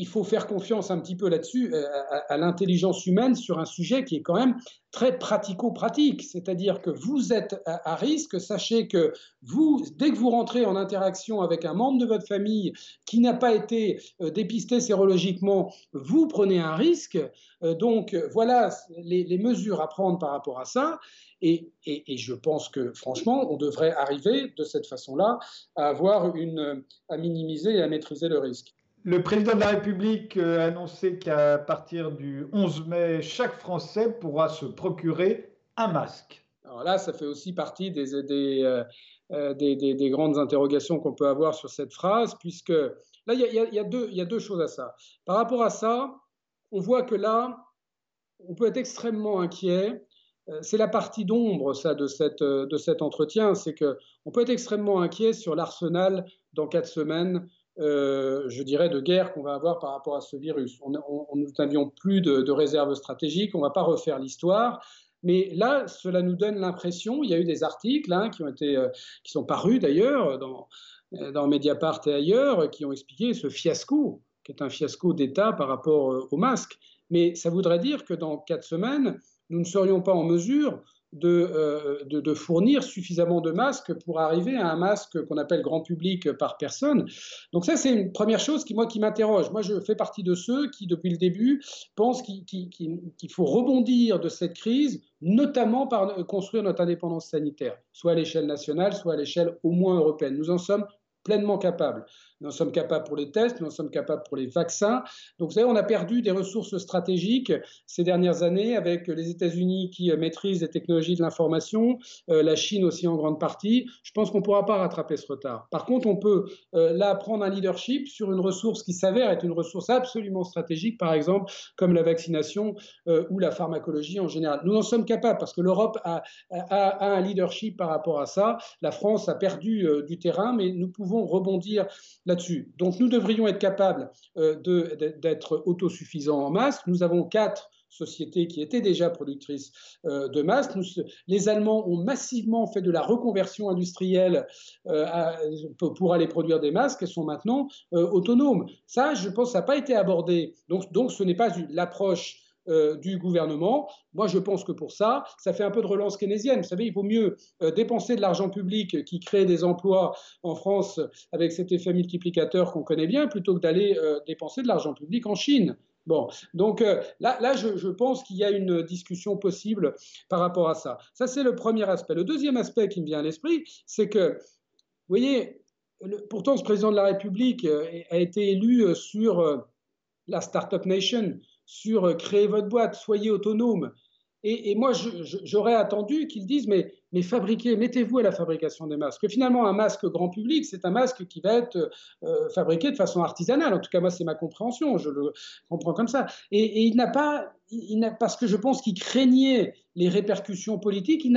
il faut faire confiance un petit peu là-dessus, euh, à, l'intelligence humaine sur un sujet qui est quand même très pratico-pratique. C'est-à-dire que vous êtes à, risque, sachez que vous, dès que vous rentrez en interaction avec un membre de votre famille qui n'a pas été euh, dépisté sérologiquement, vous prenez un risque. Donc voilà les, mesures à prendre par rapport à ça. Et, et, je pense que franchement, on devrait arriver de cette façon-là à avoir une, à minimiser et à maîtriser le risque. Le président de la République euh, a annoncé qu'à partir du 11 mai, chaque Français pourra se procurer un masque. Alors là, ça fait aussi partie des, euh, euh, des, des, grandes interrogations qu'on peut avoir sur cette phrase, puisque là, il y, y, a deux choses à ça. Par rapport à ça, on voit que là, on peut être extrêmement inquiet. C'est la partie d'ombre, ça, de, cette, de cet entretien, c'est qu'on peut être extrêmement inquiet sur l'arsenal dans quatre semaines euh, je dirais, de guerre qu'on va avoir par rapport à ce virus. On n'avions plus de, réserves stratégiques, on ne va pas refaire l'histoire. Mais là, cela nous donne l'impression, il y a eu des articles hein, qui, ont été, euh, qui sont parus d'ailleurs dans, euh, dans Mediapart et ailleurs, qui ont expliqué ce fiasco, qui est un fiasco d'État par rapport au masque. Mais ça voudrait dire que dans quatre semaines, nous ne serions pas en mesure euh, de, fournir suffisamment de masques pour arriver à un masque qu'on appelle grand public par personne. Donc ça, c'est une première chose qui, moi, qui m'interroge. Moi, je fais partie de ceux qui, depuis le début, pensent qu'il faut rebondir de cette crise, notamment par construire notre indépendance sanitaire, soit à l'échelle nationale, soit à l'échelle au moins européenne. Nous en sommes pleinement capables. Nous en sommes capables pour les tests, nous en sommes capables pour les vaccins. Donc, vous savez, on a perdu des ressources stratégiques ces dernières années avec les États-Unis qui euh, maîtrisent les technologies de l'information, euh, la Chine aussi en grande partie. Je pense qu'on ne pourra pas rattraper ce retard. Par contre, on peut euh, là prendre un leadership sur une ressource qui s'avère être une ressource absolument stratégique, par exemple, comme la vaccination ou la pharmacologie en général. Nous en sommes capables parce que l'Europe a, a, un leadership par rapport à ça. La France a perdu du terrain, mais nous pouvons rebondir là-dessus. Donc nous devrions être capables euh, d'être autosuffisants en masques. Nous avons quatre sociétés qui étaient déjà productrices euh, de masques. les Allemands ont massivement fait de la reconversion industrielle euh, pour aller produire des masques et sont maintenant autonomes. Ça, je pense, n'a pas été abordé. Donc ce n'est pas l'approche euh, du gouvernement. Moi, je pense que pour ça, ça fait un peu de relance keynésienne. Vous savez, il vaut mieux euh, dépenser de l'argent public qui crée des emplois en France avec cet effet multiplicateur qu'on connaît bien, plutôt que d'aller euh, dépenser de l'argent public en Chine. Bon, donc là, là je, pense qu'il y a une discussion possible par rapport à ça. Ça, c'est le premier aspect. Le deuxième aspect qui me vient à l'esprit, c'est que, vous voyez, pourtant, ce président de la République a été élu sur la Startup Nation, sur euh, créer votre boîte, soyez autonome. Et, moi, j'aurais attendu qu'ils disent, mais, fabriquez, mettez-vous à la fabrication des masques. Que finalement, un masque grand public, c'est un masque qui va être euh, fabriqué de façon artisanale. En tout cas, moi, c'est ma compréhension, je le comprends comme ça. Et, il n'a pas, parce que je pense qu'il craignait les répercussions politiques, il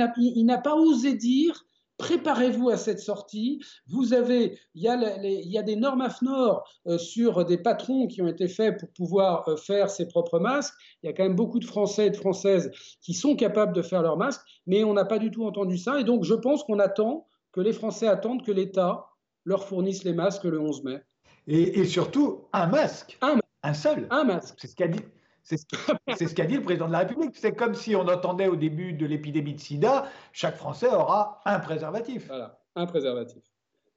n'a pas osé dire préparez-vous à cette sortie. Vous avez, il y a, il y a des normes AFNOR euh, sur des patrons qui ont été faits pour pouvoir euh, faire ses propres masques. Il y a quand même beaucoup de Français et de Françaises qui sont capables de faire leurs masques, mais on n'a pas du tout entendu ça. Et donc, je pense qu'on attend, que les Français attendent que l'État leur fournisse les masques le 11 mai. Et, surtout, un masque. Un, un seul. Un masque. C'est ce qu'a dit. C'est ce qu'a dit le président de la République. C'est comme si on entendait au début de l'épidémie de sida, chaque Français aura un préservatif. Voilà, un préservatif.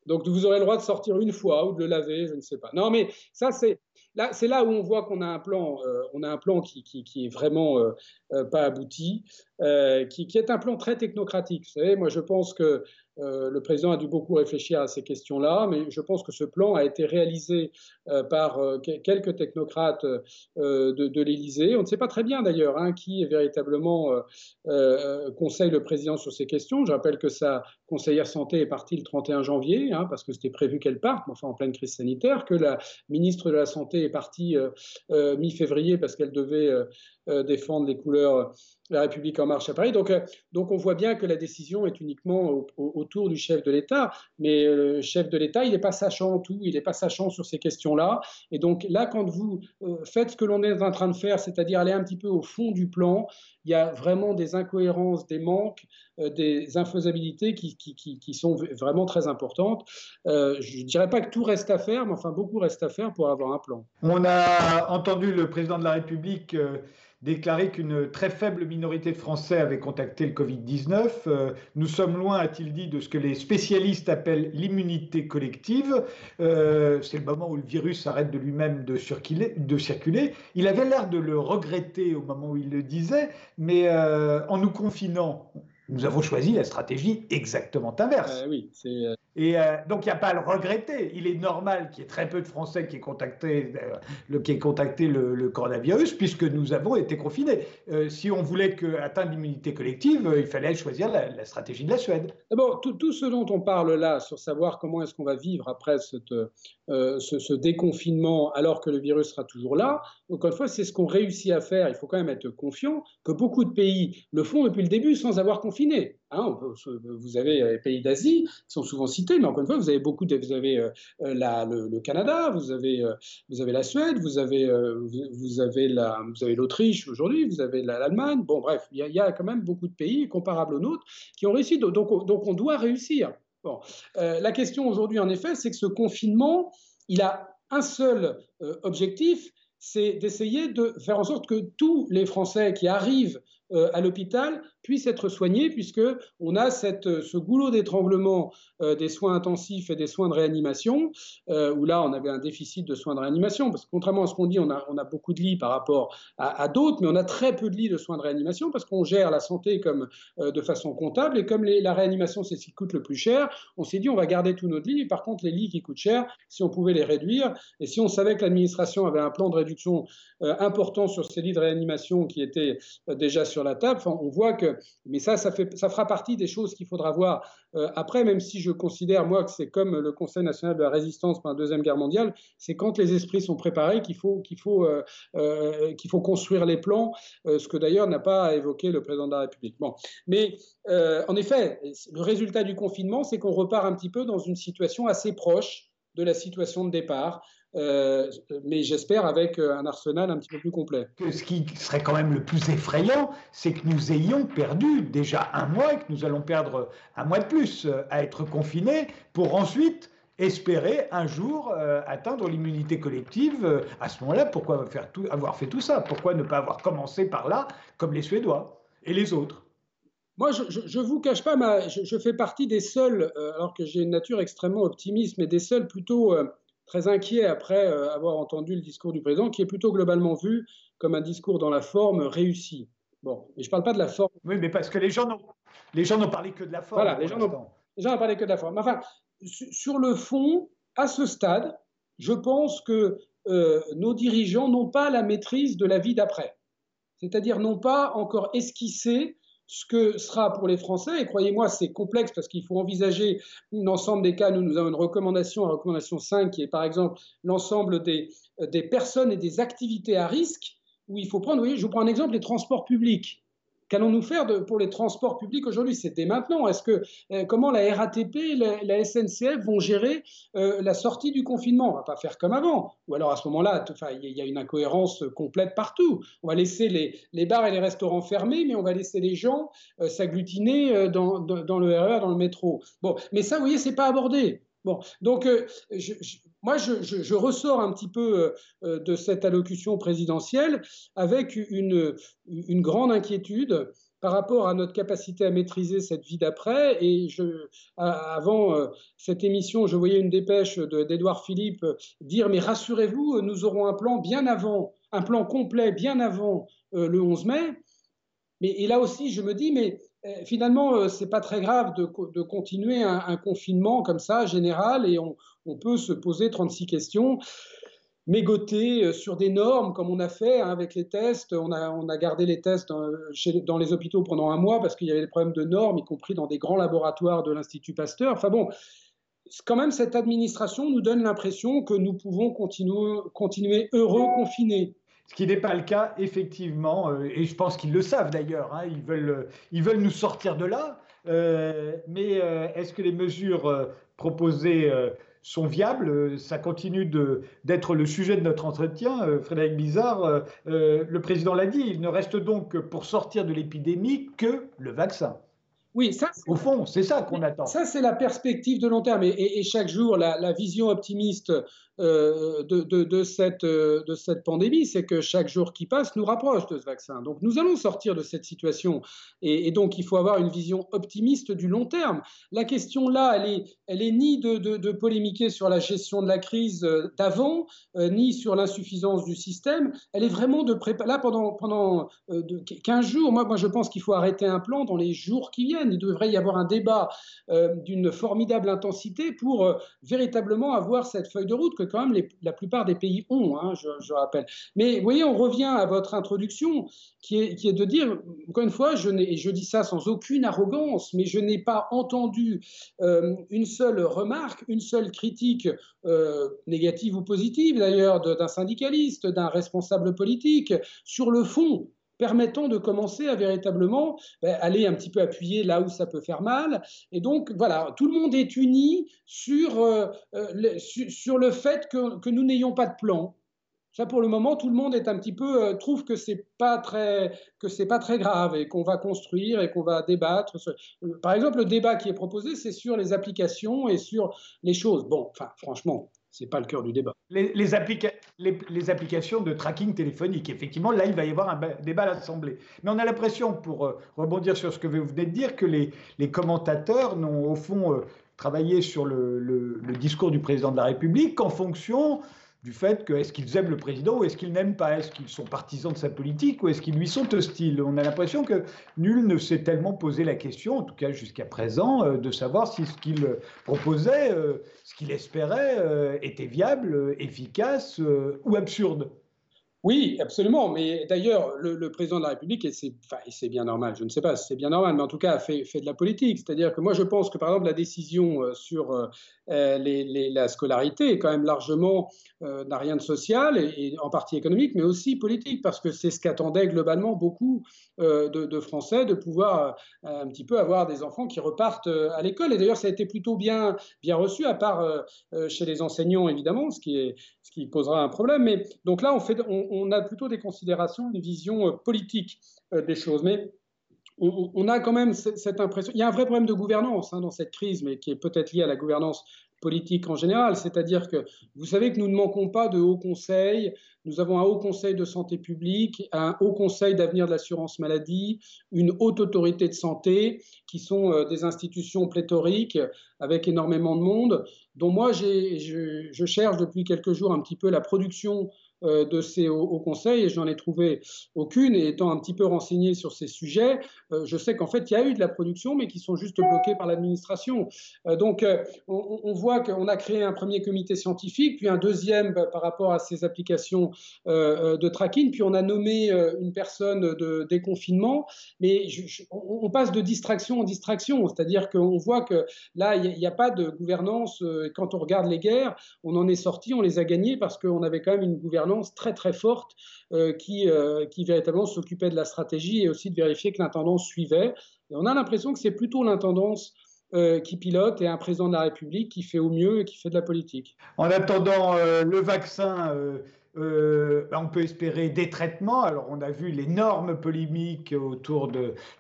Donc vous aurez le droit de sortir une fois ou de le laver, je ne sais pas. Non, mais ça c'est là, c'est là où on voit qu'on a un plan, euh, on a un plan qui, qui, est vraiment euh, euh, pas abouti, qui, qui, est un plan très technocratique. Vous savez, moi je pense que le président a dû beaucoup réfléchir à ces questions-là, mais je pense que ce plan a été réalisé par quelques technocrates de, l'Élysée. On ne sait pas très bien d'ailleurs hein, qui est véritablement conseille le président sur ces questions. Je rappelle que sa conseillère santé est partie le 31 janvier, hein, parce que c'était prévu qu'elle parte, enfin en pleine crise sanitaire, que la ministre de la Santé est partie mi-février parce qu'elle devait défendre les couleurs la République en marche à Paris. Donc, euh, donc on voit bien que la décision est uniquement autour du chef de l'État, mais euh, le chef de l'État, il n'est pas sachant tout, il n'est pas sachant sur ces questions-là. Et donc là, quand vous euh, faites ce que l'on est en train de faire, c'est-à-dire aller un petit peu au fond du plan, il y a vraiment des incohérences, des manques, des infaisabilités qui, sont vraiment très importantes. je ne dirais pas que tout reste à faire, mais enfin beaucoup reste à faire pour avoir un plan. On a entendu le président de la République déclaré qu'une très faible minorité de Français avait contacté le Covid-19. Euh, nous sommes loin, a-t-il dit, de ce que les spécialistes appellent l'immunité collective. Euh, c'est le moment où le virus arrête de lui-même de circuler. Il avait l'air de le regretter au moment où il le disait, mais euh, en nous confinant, nous avons choisi la stratégie exactement inverse. oui, c'est et euh, donc, il n'y a pas à le regretter. Il est normal qu'il y ait très peu de Français qui aient contacté, euh, le, qui contacté le, coronavirus, puisque nous avons été confinés. Euh, si on voulait que, atteindre l'immunité collective, il fallait choisir la, stratégie de la Suède. D'abord, tout, tout, ce dont on parle là, sur savoir comment est-ce qu'on va vivre après cette, ce, déconfinement, alors que le virus sera toujours là, encore une fois, c'est ce qu'on réussit à faire. Il faut quand même être confiant que beaucoup de pays le font depuis le début sans avoir Hein, vous avez les pays d'Asie qui sont souvent cités, mais encore une fois, vous avez beaucoup vous avez euh, la, le, Canada, vous avez, euh, vous avez la Suède, vous avez, euh, avez l'Autriche aujourd'hui, vous avez l'Allemagne. Bon, bref, il y, a, quand même beaucoup de pays comparables aux nôtres qui ont réussi. Donc, donc on doit réussir. Bon, la question aujourd'hui, en effet, c'est que ce confinement, il a un seul objectif, c'est d'essayer de faire en sorte que tous les Français qui arrivent à l'hôpital puisse être soigné, puisqu'on a cette, ce goulot d'étranglement euh, des soins intensifs et des soins de réanimation, euh, où là, on avait un déficit de soins de réanimation, parce que contrairement à ce qu'on dit, on a, on a, beaucoup de lits par rapport à, d'autres, mais on a très peu de lits de soins de réanimation, parce qu'on gère la santé comme euh, de façon comptable, et comme la réanimation, c'est ce qui coûte le plus cher, on s'est dit, on va garder tous nos lits, et par contre, les lits qui coûtent cher, si on pouvait les réduire, et si on savait que l'administration avait un plan de réduction important sur ces lits de réanimation qui étaient déjà sur la table, on voit que mais ça, ça, fera partie des choses qu'il faudra voir euh, après, même si je considère, moi, que c'est comme le Conseil national de la résistance pendant la Deuxième Guerre mondiale, c'est quand les esprits sont préparés qu'il faut, euh, euh, faut construire les plans, ce que d'ailleurs n'a pas évoqué le président de la République. Bon. Mais en effet, le résultat du confinement, c'est qu'on repart un petit peu dans une situation assez proche de la situation de départ. Euh, mais j'espère avec euh, un arsenal un petit peu plus complet. Ce qui serait quand même le plus effrayant, c'est que nous ayons perdu déjà un mois et que nous allons perdre un mois de plus euh, à être confinés pour ensuite espérer un jour atteindre l'immunité collective. à ce moment-là, pourquoi faire tout, avoir fait tout ça? Pourquoi ne pas avoir commencé par là, comme les Suédois et les autres? Moi, je ne vous cache pas, ma, je, fais partie des seuls, alors que j'ai une nature extrêmement optimiste, mais des seuls plutôt très inquiet après euh, avoir entendu le discours du président, qui est plutôt globalement vu comme un discours dans la forme réussi. Bon, mais je ne parle pas de la forme. Oui, mais parce que les gens n'ont, les gens n'ont parlé que de la forme. Voilà, les gens, n'ont, les gens n'ont parlé que de la forme. Enfin, sur le fond, à ce stade, je pense que euh, nos dirigeants n'ont pas la maîtrise de la vie d'après. c'est-à-dire non pas encore esquisser ce que sera pour les Français, et croyez-moi, c'est complexe parce qu'il faut envisager l'ensemble des cas. Nous, nous avons une recommandation, la recommandation 5, qui est par exemple l'ensemble des, des personnes et des activités à risque, où il faut prendre, vous voyez, je vous prends un exemple, les transports publics. Qu'allons-nous faire pour les transports publics aujourd'hui? C'était maintenant. Est-ce que euh, comment la RATP, la, la SNCF vont gérer euh, la sortie du confinement? On va pas faire comme avant. Ou alors à ce moment-là, il y a une incohérence complète partout. On va laisser les, bars et les restaurants fermés, mais on va laisser les gens euh, s'agglutiner dans, dans, le RER, dans le métro. Bon, mais ça, vous voyez, c'est pas abordé. Bon, donc euh, moi, je, ressors un petit peu euh, de cette allocution présidentielle avec une, grande inquiétude par rapport à notre capacité à maîtriser cette vie d'après. Et avant euh, cette émission, je voyais une dépêche d'Edouard Philippe dire, mais rassurez-vous, nous aurons un plan bien avant, un plan complet bien avant le 11 mai. Mais, et là aussi, je me dis, mais finalement, euh, c'est pas très grave de, continuer un, confinement comme ça, général, et on, peut se poser 36 questions, mégoter euh, sur des normes, comme on a fait hein, avec les tests. On a, gardé les tests dans, les hôpitaux pendant un mois parce qu'il y avait des problèmes de normes, y compris dans des grands laboratoires de l'Institut Pasteur. Enfin bon, quand même, cette administration nous donne l'impression que nous pouvons continuer heureux confinés. Ce qui n'est pas le cas, effectivement, euh, et je pense qu'ils le savent d'ailleurs, hein, ils, veulent, ils veulent nous sortir de là, euh, mais euh, est-ce que les mesures euh, proposées sont viables? Ça continue d'être le sujet de notre entretien, Frédéric Bizarre. le président l'a dit, il ne reste donc pour sortir de l'épidémie que le vaccin. Oui, ça, au fond, c'est ça qu'on attend. Ça, c'est la perspective de long terme. Et, et, et chaque jour, la, la, vision optimiste euh, de, cette, euh, de cette pandémie, c'est que chaque jour qui passe nous rapproche de ce vaccin. Donc nous allons sortir de cette situation. Et, donc il faut avoir une vision optimiste du long terme. La question là, elle est, elle est ni de, de polémiquer sur la gestion de la crise euh, d'avant, ni sur l'insuffisance du système. Elle est vraiment de préparer. Là, pendant, pendant euh, 15 jours, moi, moi je pense qu'il faut arrêter un plan dans les jours qui viennent il devrait y avoir un débat d'une formidable intensité pour véritablement avoir cette feuille de route quand même la plupart des pays ont, hein, je, rappelle. Mais vous voyez, on revient à votre introduction qui est, de dire, encore une fois, je, je dis ça sans aucune arrogance, mais je n'ai pas entendu euh, une seule remarque, une seule critique euh, négative ou positive d'ailleurs d'un syndicaliste, d'un responsable politique sur le fond permettant de commencer à véritablement ben, aller un petit peu appuyer là où ça peut faire mal. Et donc, voilà, tout le monde est uni sur, euh, le, sur, le fait que, que nous n'ayons pas de plan. Ça, pour le moment, tout le monde est un petit peu euh, trouve que c'est pas pas très grave et qu'on va construire et qu'on va débattre. Par exemple, le débat qui est proposé, c'est sur les applications et sur les choses. Bon, enfin, franchement, c'est pas le cœur du débat. Les, les, applica les, les, applications de tracking téléphonique, effectivement, là, il va y avoir un débat à l'Assemblée. Mais on a l'impression, pour euh, rebondir sur ce que vous venez de dire, que les, commentateurs n'ont au fond euh, travaillé sur le, discours du président de la République qu'en fonction du fait que est-ce qu'ils aiment le président ou est-ce qu'ils n'aiment pas? Est-ce qu'ils sont partisans de sa politique ou est-ce qu'ils lui sont hostiles? On a l'impression que nul ne s'est tellement posé la question, en tout cas jusqu'à présent, euh, de savoir si ce qu'il proposait, euh, ce qu'il espérait, euh, était viable, efficace ou absurde. Oui, absolument. Mais d'ailleurs, le, président de la République, et c'est bien normal, je ne sais pas si c'est bien normal, mais en tout cas, fait, fait de la politique. C'est-à-dire que moi, je pense que, par exemple, la décision euh, sur euh, les, la scolarité est quand même largement, euh, n'a rien de social, et, en partie économique, mais aussi politique, parce que c'est ce qu'attendaient globalement beaucoup euh, de, Français, de pouvoir euh, un petit peu avoir des enfants qui repartent euh, à l'école. Et d'ailleurs, ça a été plutôt bien, reçu, à part chez les enseignants, évidemment, ce qui, est, posera un problème. Mais donc là, on fait... on a plutôt des considérations, une vision euh, politique euh, des choses. Mais on, a quand même cette impression. Il y a un vrai problème de gouvernance hein, dans cette crise, mais qui est peut-être lié à la gouvernance politique en général. C'est-à-dire que vous savez que nous ne manquons pas de haut conseil. Nous avons un haut conseil de santé publique, un haut conseil d'avenir de l'assurance maladie, une haute autorité de santé, qui sont euh, des institutions pléthoriques avec énormément de monde, dont moi je, cherche depuis quelques jours un petit peu la production de ces hauts conseils et je n'en ai trouvé aucune. Et étant un petit peu renseigné sur ces sujets, euh, je sais qu'en fait, il y a eu de la production, mais qui sont juste bloqués par l'administration. Euh, donc, on, voit qu'on a créé un premier comité scientifique, puis un deuxième bah, par rapport à ces applications de tracking, puis on a nommé une personne de déconfinement. Mais on, passe de distraction en distraction, c'est-à-dire qu'on voit que là, il n'y a, a, pas de gouvernance. Quand on regarde les guerres, on en est sorti, on les a gagnées parce qu'on avait quand même une gouvernance très très forte euh, qui, euh, qui véritablement s'occupait de la stratégie et aussi de vérifier que l'intendance suivait. Et on a l'impression que c'est plutôt l'intendance euh, qui pilote et un président de la République qui fait au mieux et qui fait de la politique. En attendant le vaccin, euh, on peut espérer des traitements. Alors, on a vu l'énorme polémique autour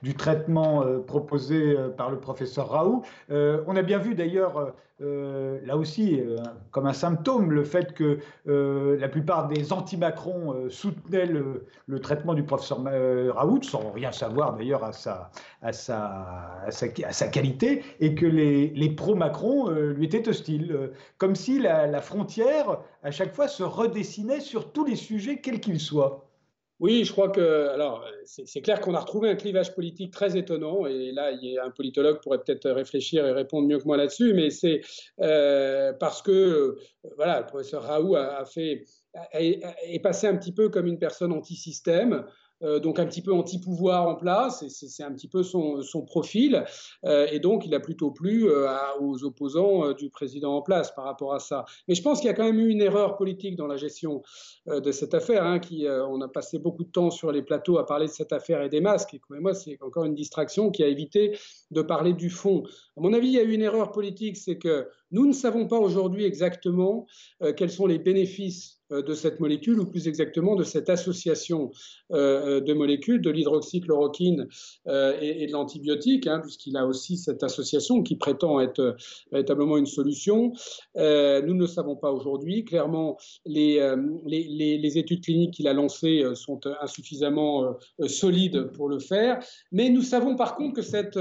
du traitement proposé par le professeur Raoult. on a bien vu d'ailleurs, là aussi, comme un symptôme, le fait que la plupart des anti-Macron soutenaient le, traitement du professeur Raoult, sans rien savoir d'ailleurs à sa, qualité, et que les, les pro-Macron lui étaient hostiles, comme si la, la frontière, à chaque fois, se redessinait sur tous les sujets, quels qu'ils soient. Oui, je crois que alors c'est clair qu'on a retrouvé un clivage politique très étonnant et là il y a un politologue pourrait peut-être réfléchir et répondre mieux que moi là-dessus, mais c'est euh, parce que euh, voilà le professeur Raoult a, fait est passé un petit peu comme une personne anti-système. Euh, donc un petit peu anti-pouvoir en place, et c'est un petit peu son, profil, euh, et donc il a plutôt plu euh, aux opposants du président en place par rapport à ça. Mais je pense qu'il y a quand même eu une erreur politique dans la gestion de cette affaire, hein, on a passé beaucoup de temps sur les plateaux à parler de cette affaire et des masques, et moi c'est encore une distraction qui a évité de parler du fond. À mon avis, il y a eu une erreur politique, c'est que nous ne savons pas aujourd'hui exactement quels sont les bénéfices euh, de cette molécule, ou plus exactement de cette association euh, de molécules, de l'hydroxychloroquine euh, et, de l'antibiotique, hein, puisqu'il a aussi cette association qui prétend être véritablement une solution. nous ne le savons pas aujourd'hui. Clairement, les, les, études cliniques qu'il a lancées sont insuffisamment solides pour le faire. Mais nous savons par contre que cette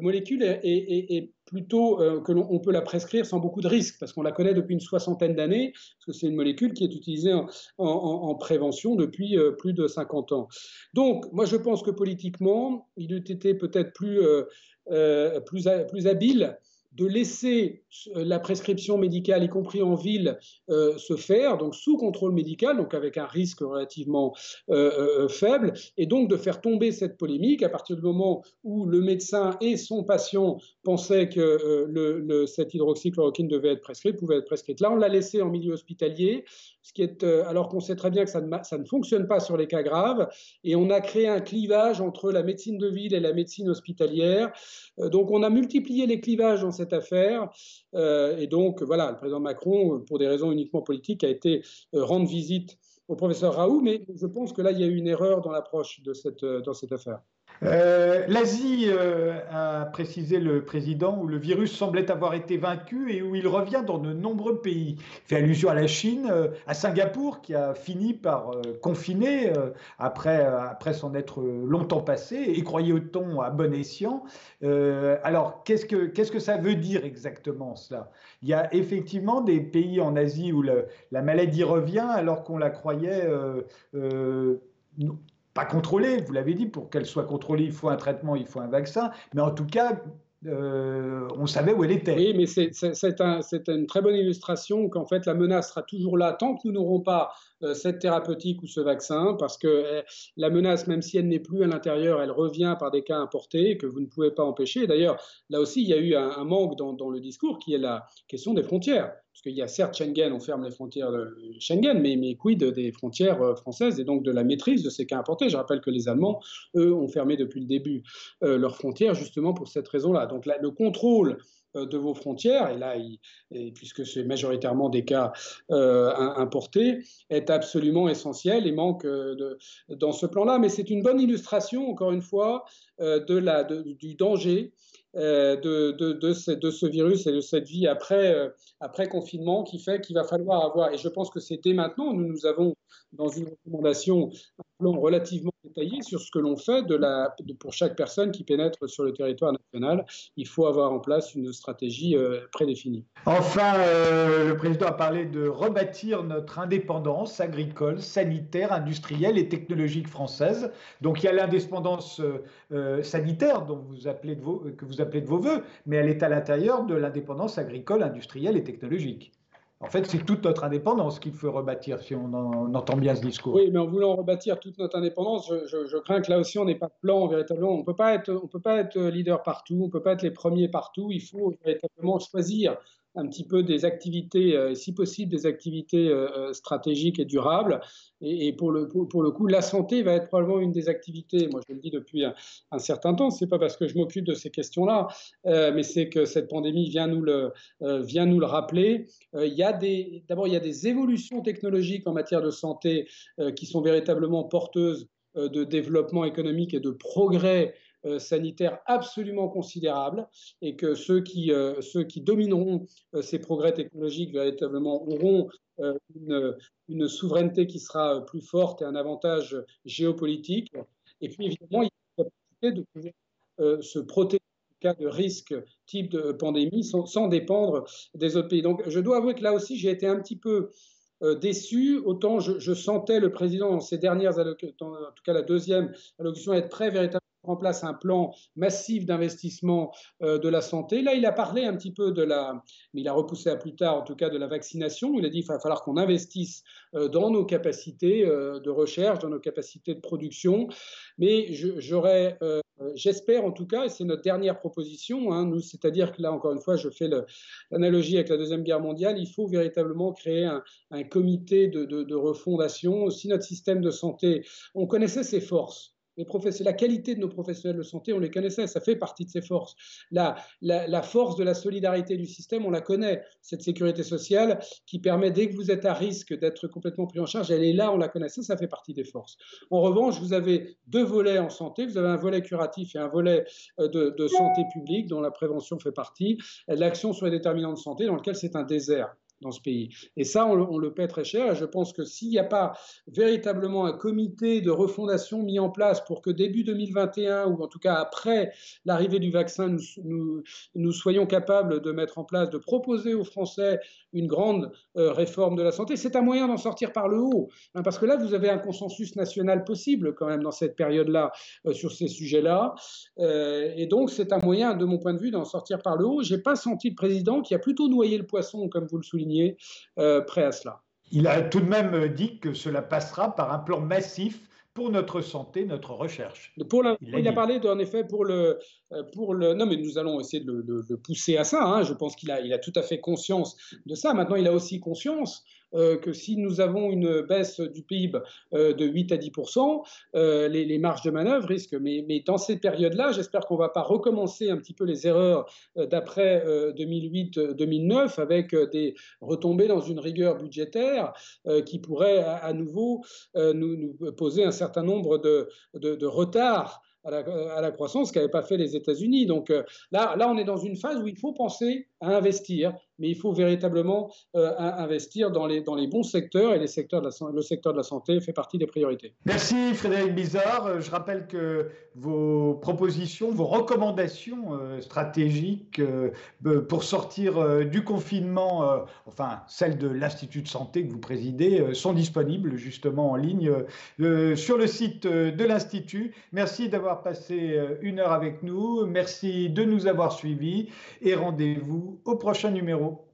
molécule est plutôt euh, que l'on peut la prescrire sans beaucoup de risques, parce qu'on la connaît depuis une soixantaine d'années, parce que c'est une molécule qui est utilisée en, prévention depuis euh, plus de 50 ans. Donc, moi, je pense que politiquement, il eût été peut-être plus, euh, plus, plus habile de laisser euh, la prescription médicale, y compris en ville, euh, se faire, donc sous contrôle médical, donc avec un risque relativement euh, faible, et donc de faire tomber cette polémique à partir du moment où le médecin et son patient pensaient que le, cette hydroxychloroquine devait être prescrite, pouvait être prescrite. Là, on l'a laissé en milieu hospitalier, ce qui est, alors qu'on sait très bien que ça ne, fonctionne pas sur les cas graves, et on a créé un clivage entre la médecine de ville et la médecine hospitalière. donc on a multiplié les clivages dans cette affaire. Euh, et donc, voilà, le président Macron, pour des raisons uniquement politiques, a été euh, rendre visite au professeur Raoult, mais je pense que là, il y a eu une erreur dans l'approche de euh, dans cette affaire. Euh, L'Asie, euh, a précisé le président, où le virus semblait avoir été vaincu et où il revient dans de nombreux pays. Il fait allusion à la Chine, euh, à Singapour, qui a fini par confiner après, après s'en être longtemps passé, et croyait-on à bon escient. alors, qu'est-ce que, ça veut dire exactement cela? Il y a effectivement des pays en Asie où la maladie revient alors qu'on la croyait pas contrôlée, vous l'avez dit, pour qu'elle soit contrôlée, il faut un traitement, il faut un vaccin, mais en tout cas, euh, on savait où elle était. Oui, mais c'est un, une très bonne illustration qu'en fait la menace sera toujours là tant que nous n'aurons pas euh, cette thérapeutique ou ce vaccin, parce que eh, la menace, même si elle n'est plus à l'intérieur, elle revient par des cas importés que vous ne pouvez pas empêcher. D'ailleurs, là aussi, il y a eu un, manque dans, le discours qui est la question des frontières. Parce qu'il y a certes Schengen, on ferme les frontières de Schengen, mais, quid des frontières euh, françaises et donc de la maîtrise de ces cas importés? Je rappelle que les Allemands, eux, ont fermé depuis le début euh, leurs frontières justement pour cette raison-là. Donc le contrôle euh, de vos frontières, et là, puisque c'est majoritairement des cas importés, est absolument essentiel et manque dans ce plan-là. Mais c'est une bonne illustration, encore une fois, de la, du danger de, de, de, ce, de, ce, virus et de cette vie après, euh, après confinement qui fait qu'il va falloir avoir, et je pense que c'est dès maintenant, nous, nous avons dans une recommandation un plan relativement sur ce que l'on fait pour chaque personne qui pénètre sur le territoire national. Il faut avoir en place une stratégie euh, prédéfinie. Enfin, euh, le président a parlé de rebâtir notre indépendance agricole, sanitaire, industrielle et technologique française. Donc il y a l'indépendance euh, sanitaire dont vous appelez que vous appelez de vos voeux, mais elle est à l'intérieur de l'indépendance agricole, industrielle et technologique. En fait, c'est toute notre indépendance qu'il faut rebâtir, si on, entend bien ce discours. Oui, mais en voulant rebâtir toute notre indépendance, je, crains que là aussi, on n'ait pas plan véritablement. On ne peut pas être leader partout, on ne peut pas être les premiers partout. Il faut véritablement choisir un petit peu des activités, euh, si possible des activités euh, euh, stratégiques et durables. Et, pour, le, pour, le coup, la santé va être probablement une des activités. Moi, je le dis depuis un, certain temps. C'est pas parce que je m'occupe de ces questions-là, mais c'est que cette pandémie vient nous le, vient nous le rappeler. il y d'abord, il y a des évolutions technologiques en matière de santé qui sont véritablement porteuses de développement économique et de progrès euh, sanitaire absolument considérable et que ceux qui, euh, ceux qui domineront euh, ces progrès technologiques véritablement auront une, une, souveraineté qui sera plus forte et un avantage géopolitique. Et puis évidemment, il y a la capacité de se protéger cas de risque type de pandémie sans, dépendre des autres pays. Donc je dois avouer que là aussi, j'ai été un petit peu déçu. Autant je, sentais le président dans ses dernières allocutions, en tout cas la deuxième allocution, être très véritablement en place un plan massif d'investissement euh, de la santé. Là, il a parlé un petit peu de la, mais il a repoussé à plus tard, en tout cas, de la vaccination. Il a dit qu'il va falloir qu'on investisse euh, dans nos capacités euh, de recherche, dans nos capacités de production. Mais j'espère en tout cas, et c'est notre dernière proposition, hein, c'est-à-dire que là, encore une fois, je fais l'analogie avec la Deuxième Guerre mondiale, il faut véritablement créer un, comité de refondation. Si notre système de santé, on connaissait ses forces, la qualité de nos professionnels de santé, on les connaissait, ça fait partie de ses forces. La, force de la solidarité du système, on la connaît. Cette sécurité sociale qui permet, dès que vous êtes à risque d'être complètement pris en charge, elle est là, on la connaît, ça, ça fait partie des forces. En revanche, vous avez deux volets en santé, vous avez un volet curatif et un volet euh, de, de santé publique dont la prévention fait partie, l'action sur les déterminants de santé dans lequel c'est un désert dans ce pays. Et ça, on, le paie très cher. Et je pense que s'il n'y a pas véritablement un comité de refondation mis en place pour que début 2021, ou en tout cas après l'arrivée du vaccin, nous, soyons capables de mettre en place, de proposer aux Français une grande euh, réforme de la santé, c'est un moyen d'en sortir par le haut. Hein, parce que là, vous avez un consensus national possible quand même dans cette période-là euh, sur ces sujets-là. Euh, et donc, c'est un moyen, de mon point de vue, d'en sortir par le haut. Je n'ai pas senti le président qui a plutôt noyé le poisson, comme vous le soulignez euh, prêt à cela. Il a tout de même dit que cela passera par un plan massif pour notre santé, notre recherche. Pour il, a, parlé en effet pour le, euh, pour le. Non, mais nous allons essayer de le, pousser à ça. Hein. Je pense qu'il a, il a tout à fait conscience de ça. Maintenant, il a aussi conscience que si nous avons une baisse du PIB euh, de 8 à 10% euh, les, marges de manœuvre risquent. Mais, dans cette période-là, j'espère qu'on ne va pas recommencer un petit peu les erreurs d'après 2008-2009 avec des retombées dans une rigueur budgétaire qui pourrait à, nouveau nous, poser un certain nombre de retards à la, à la, croissance qu'avaient pas fait les États-Unis. Donc là, là, on est dans une phase où il faut penser à investir mais il faut véritablement euh, investir dans les, dans les bons secteurs et les secteurs le secteur de la santé fait partie des priorités. Merci Frédéric Bizarre. Euh, je rappelle que vos propositions, vos recommandations euh, stratégiques pour sortir du confinement, enfin celles de l'Institut de santé que vous présidez, sont disponibles justement en ligne sur le site de l'Institut. Merci d'avoir passé une heure avec nous. Merci de nous avoir suivis et rendez-vous au prochain numéro.